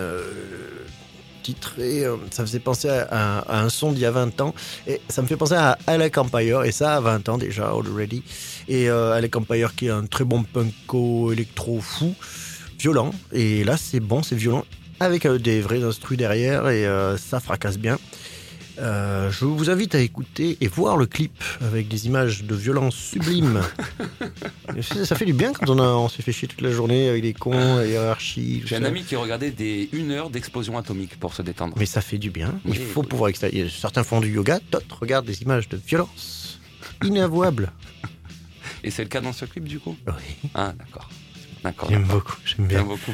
titré, euh, ça faisait penser à, un son d'il y a 20 ans, et ça me fait penser à Alec Empire, et ça à 20 ans déjà, already. Et euh, Alec Empire qui est un très bon punko électro fou, violent, et là c'est bon, c'est violent, avec euh, des vrais instrus derrière, et ça fracasse bien. Euh, je vous invite à écouter et voir le clip avec des images de violence sublimes. Et ça ça fait du bien quand on, a- on s'est fait chier toute la journée avec des cons, la hiérarchie. J'ai un ami qui regardait des une heure d'explosion atomique pour se détendre. Mais ça fait du bien. Il Oui, faut oui. pouvoir extérieur. Certains font du yoga, d'autres regardent des images de violence inavouables. Et c'est le cas dans ce clip du coup? Oui, Ah, d'accord. D'accord. j'aime beaucoup, j'aime Bien beaucoup.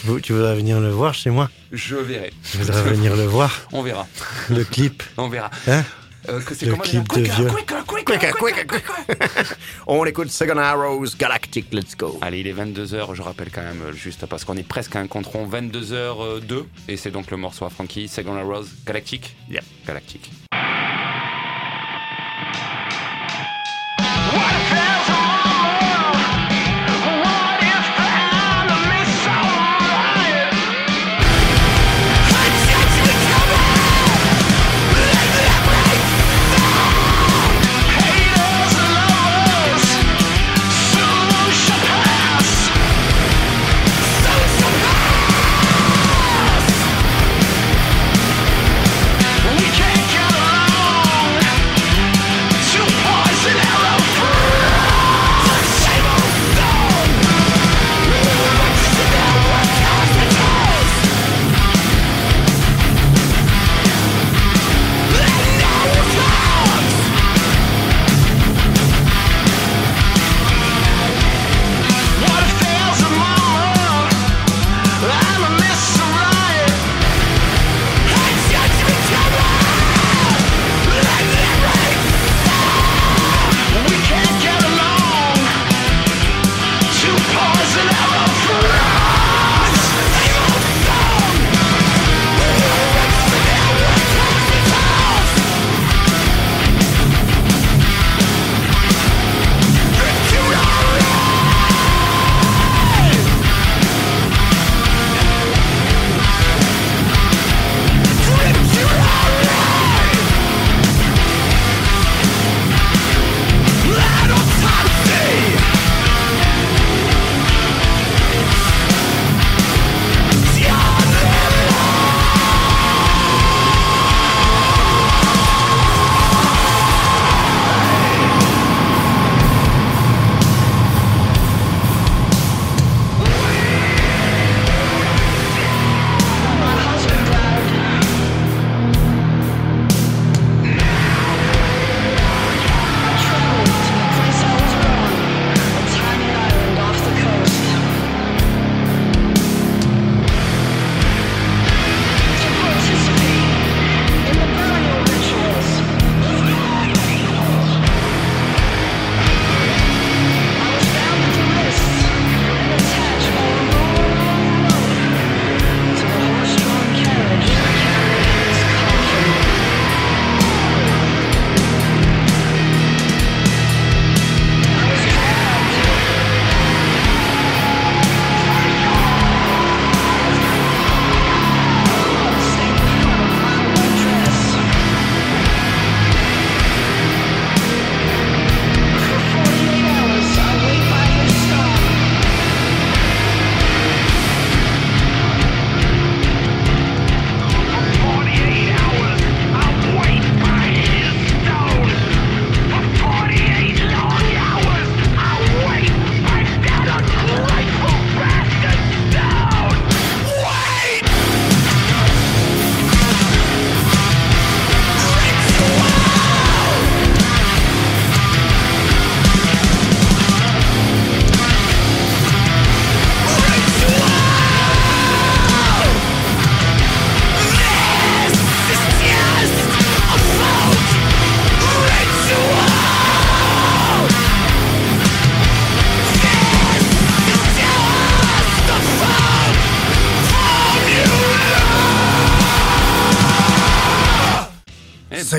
Tu, veux- tu voudrais venir le voir chez moi Je verrai. Tu voudrais venir le voir, On verra. le clip On verra. Hein Euh, que Le clip de Quicker, viol. quicker, quicker, Quicker, quicker, quicker, quicker. On écoute Second Arrows Galactic, let's go. Allez, il est 22h, je rappelle quand même, euh, juste parce qu'on est presque à un compte rond, 22h02, et c'est donc le morceau à Frankie, Second Rose, Galactic Yep. Galactic.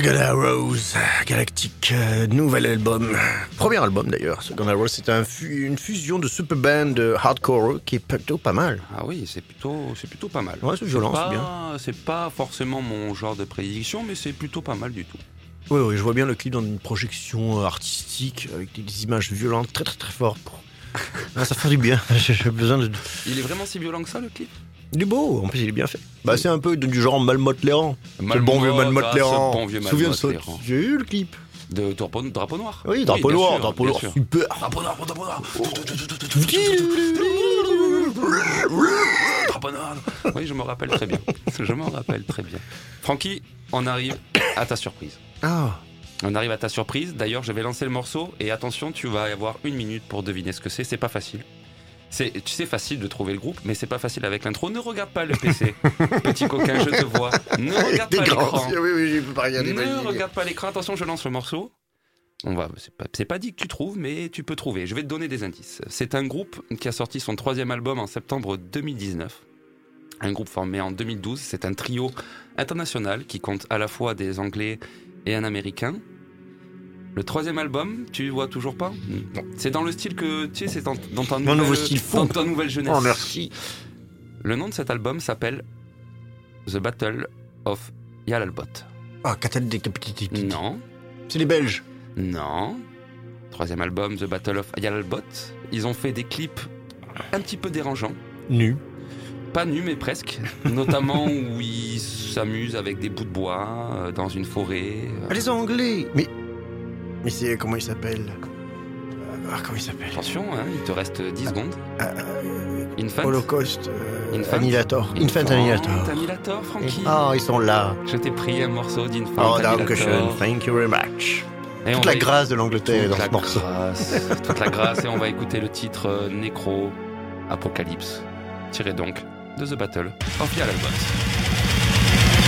Sagana Rose, Galactic, euh, nouvel album. Premier album d'ailleurs. Sagana Rose, c'est un fu- une fusion de super band de hardcore qui est plutôt pas mal. Ah oui, c'est plutôt, c'est plutôt pas mal. Ouais, c'est violent, c'est bien. C'est pas forcément mon genre de prédiction, mais c'est plutôt pas mal du tout. Oui, oui, je vois bien le clip dans une projection euh, artistique avec des, images violentes très très très fortes. Ah, ça fait du bien. J'ai besoin de. Il est vraiment si violent que ça le clip? Il est beau, en plus il est bien fait. Bah, c'est un peu du genre Malmotte Léran. C'est le bon vieux Malmotte, Léran. ce bon vieux Souviens de. J'ai eu le clip. De drapeau, drapeau noir. Oui, drapeau noir, sûr, drapeau noir, sûr. super. Drapeau noir, drapeau noir. Drapeau noir. Oui, je me rappelle très bien. Je me rappelle très bien. Francky, on arrive à ta surprise. Ah, On arrive à ta surprise. D'ailleurs, je vais lancer le morceau et attention, tu vas avoir une minute pour deviner ce que c'est. C'est pas facile. C'est, tu sais, facile de trouver le groupe, mais c'est pas facile avec l'intro. Ne regarde pas le PC, petit coquin, je te vois. Ne regarde pas l'écran. Oui, oui, je peux pas regarder. Ne regarde pas l'écran. Attention, je lance le morceau. On va. C'est pas, c'est pas dit que tu trouves, mais tu peux trouver. Je vais te donner des indices. C'est un groupe qui a sorti son troisième album en septembre 2019. Un groupe formé en 2012. C'est un trio international qui compte à la fois des Anglais et un Américain. Le troisième album, tu vois toujours pas C'est dans le style que tu sais, c'est dans, dans ta nouvelle, nouveau style dans ta nouvelle jeunesse. Oh, merci. Le nom de cet album s'appelle The Battle of Yalalbot. Ah, Catane décapité. Non, C'est les Belges. non. Troisième album, The Battle of Yalalbot. Ils ont fait des clips un petit peu dérangeants. Nu. Pas nus, mais presque. Notamment où ils s'amusent avec des bouts de bois euh, dans une forêt. Ah, les Anglais. Mais. Mais c'est. Comment il s'appelle? Ah, comment il s'appelle? Attention, hein, il te reste 10 secondes. Euh, Infant. Holocaust. euh, Infant. Annihilator. Infant Annihilator. Ah, ils sont là. Je t'ai pris un morceau d'Infant Oh. Dankeschön. Thank you very much. Et Toute la grâce de l'Angleterre dans toute ce la morceau. grâce, toute la grâce et on va écouter le titre euh, Necro Apocalypse tiré donc de The Battle of. Thank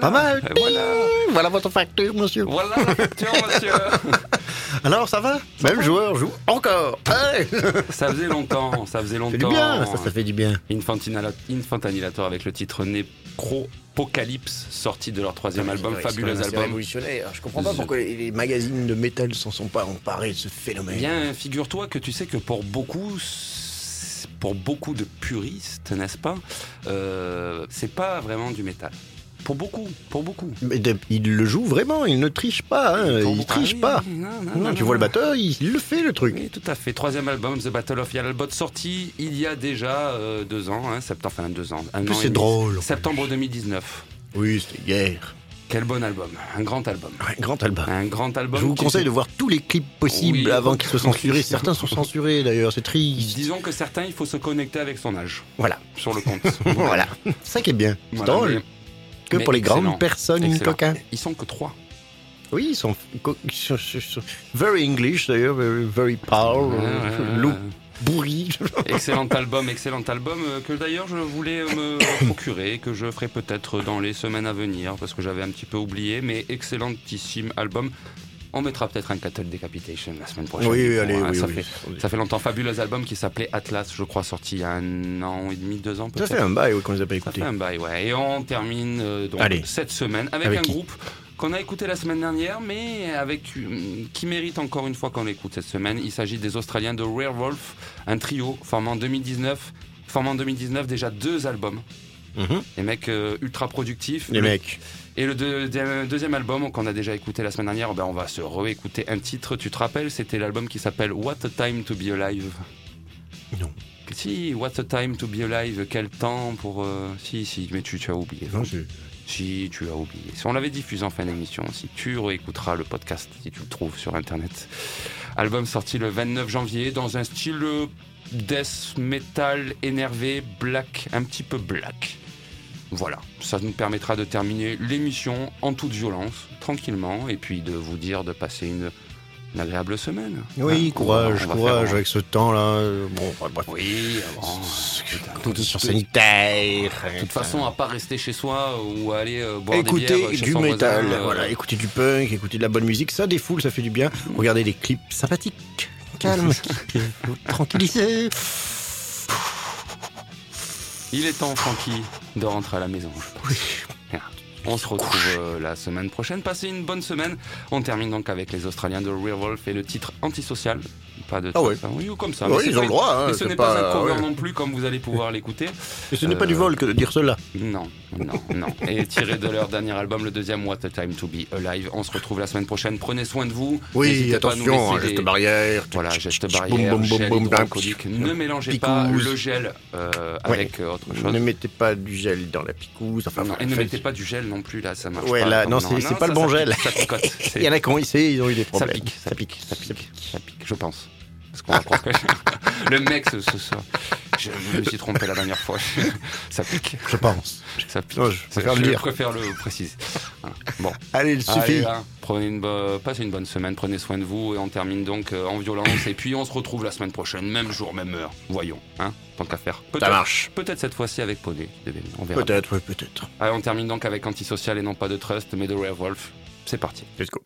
Pas mal. Voilà. Voilà votre facture, monsieur. Voilà la facture, monsieur. Alors, ça va? Même joueur joue encore. Hey Ça faisait longtemps, ça faisait longtemps. C'est du bien, ça, ça fait du bien. Infantanilator avec le titre Necropocalypse, sorti de leur troisième album, fabuleux album. révolutionnaire. Je comprends pas pourquoi les les magazines de métal s'en sont pas emparés de ce phénomène. Bien, figure-toi que tu sais que pour beaucoup, pour beaucoup de puristes, n'est-ce pas, euh, c'est pas vraiment du métal. Pour beaucoup, pour beaucoup. Mais de- il le joue vraiment, il ne triche pas. hein, Il triche Ah oui, pas. oui, non, non, Non, non, tu vois le batteur, il, il le fait le truc. Oui, tout à fait. Troisième album, The Battle of Yalbot, sorti il y a déjà euh, deux ans, hein, septembre, enfin deux ans. Un an c'est drôle, Septembre 2019. Oui, c'était hier. Quel bon album, un grand album. Ouais, grand album. Un grand album. Je vous conseille se- de voir tous les clips possibles Oui, avant oui. qu'ils soient censurés. Certains sont censurés d'ailleurs, c'est triste. Disons que certains, il faut se connecter avec son âge Voilà, sur le compte. voilà. Ça qui est bien. C'est Voilà, drôle. mais- que mais pour les grandes personnes Excellent. coquins. Ils sont que trois. Oui, ils sont, co- ils sont- ils sont- very English d'ailleurs, very, very power, ouais, loup bourri. Excellent album, excellent album euh, que d'ailleurs je voulais me procurer, que je ferai peut-être dans les semaines à venir parce que j'avais un petit peu oublié, mais excellentissime album. On mettra peut-être un Cattle Decapitation la semaine prochaine. Oui, coup, allez, hein, oui, ça, oui. Fait, ça fait longtemps. Fabuleux album qui s'appelait Atlas, je crois, sorti il y a un an et demi, deux ans Ça peut-être. fait un bail oui, qu'on les a pas Ça écoutés. fait un bail, ouais. Et on termine euh, donc Allez. cette semaine avec, Avec un groupe qu'on a écouté la semaine dernière, mais avec euh, qui mérite encore une fois qu'on l'écoute cette semaine. Il s'agit des Australiens de Rare Wolf, un trio formant en 2019, formant en 2019 déjà deux albums. Mhm. Les mecs euh, ultra productifs. Les Le- mecs. Et le deux- deuxième album qu'on a déjà écouté la semaine dernière, ben on va se réécouter un titre. Tu te rappelles, c'était l'album qui s'appelle What a Time to Be Alive. Non. Si, What a Time to Be Alive. Quel temps pour. euh, Si, si, mais tu, tu as oublié. Non, Si, tu as oublié. Si on l'avait diffusé en fin d'émission, si tu réécouteras le podcast, si tu le trouves sur internet. Album sorti le 29 janvier dans un style euh, death metal énervé, black, un petit peu black. Voilà, ça nous permettra de terminer l'émission en toute violence, tranquillement, et puis de vous dire de passer une, une agréable semaine. Oui, Hein, courage, on courage faire- avec ce temps-là. euh, Bon, bref. Oui, bon, putain, Mesures de- toute façon, à pas rester chez soi ou aller euh, boire des Écoutez bières chez du métal, voisin, euh, voilà, écoutez du punk, écoutez de la bonne musique, ça défoule, ça fait du bien. Regardez des clips sympathiques, calmes, tranquilliser. Il est temps, Francky, de rentrer à la maison. Bien. On se retrouve euh, la semaine prochaine. Passez une bonne semaine. On termine donc avec les Australiens de Real Wolf et le titre Antisocial. Pas de Ah ouais. ça, oui, ou comme ça. Oui, ils ont le droit, hein, mais ce n'est pas, pas- un cover ouais. non plus, comme vous allez pouvoir l'écouter. Et ce n'est pas Euh, du vol que de dire cela. Non, non, non. Et tiré de leur dernier album, le deuxième What a Time to Be Alive. On se retrouve la semaine prochaine. Prenez soin de vous. Oui, attention, geste des- barrière. Voilà, geste Boum, barrière, boum, boum, gel boum, hydroalcoolique. Ne mélangez pas le gel euh, avec autre chose. Ne mettez pas du gel dans la picouse. Enfin, Non, et ne mettez pas du gel non plus, là, ça marche Ouais, pas. là, non, c'est- c'est pas le ça, bon ça gel. Ça Il y en a qui ont essayé, ils ont eu des Ça problèmes. pique, ça pique, ça pique, ça pique, je pense. Parce qu'on va croire que le mec, ce, ce, ce- je me suis trompé la dernière fois. ça pique, Je pense. ça pique. Non, je préfère le je préfère le préciser. Voilà. Bon, Allez, il Allez, suffit. là, prenez une bo- passez une bonne semaine, prenez soin de vous et on termine donc euh, en violence. et puis on se retrouve la semaine prochaine, même jour, même heure. Voyons, hein, tant qu'à faire. Ça Peut-être, marche. peut-être cette fois-ci avec Poney. On verra. Peut-être, oui, peut-être. Allez, on termine donc avec Antisocial et non pas de Trust, mais de Rare Wolf. C'est parti. Let's go.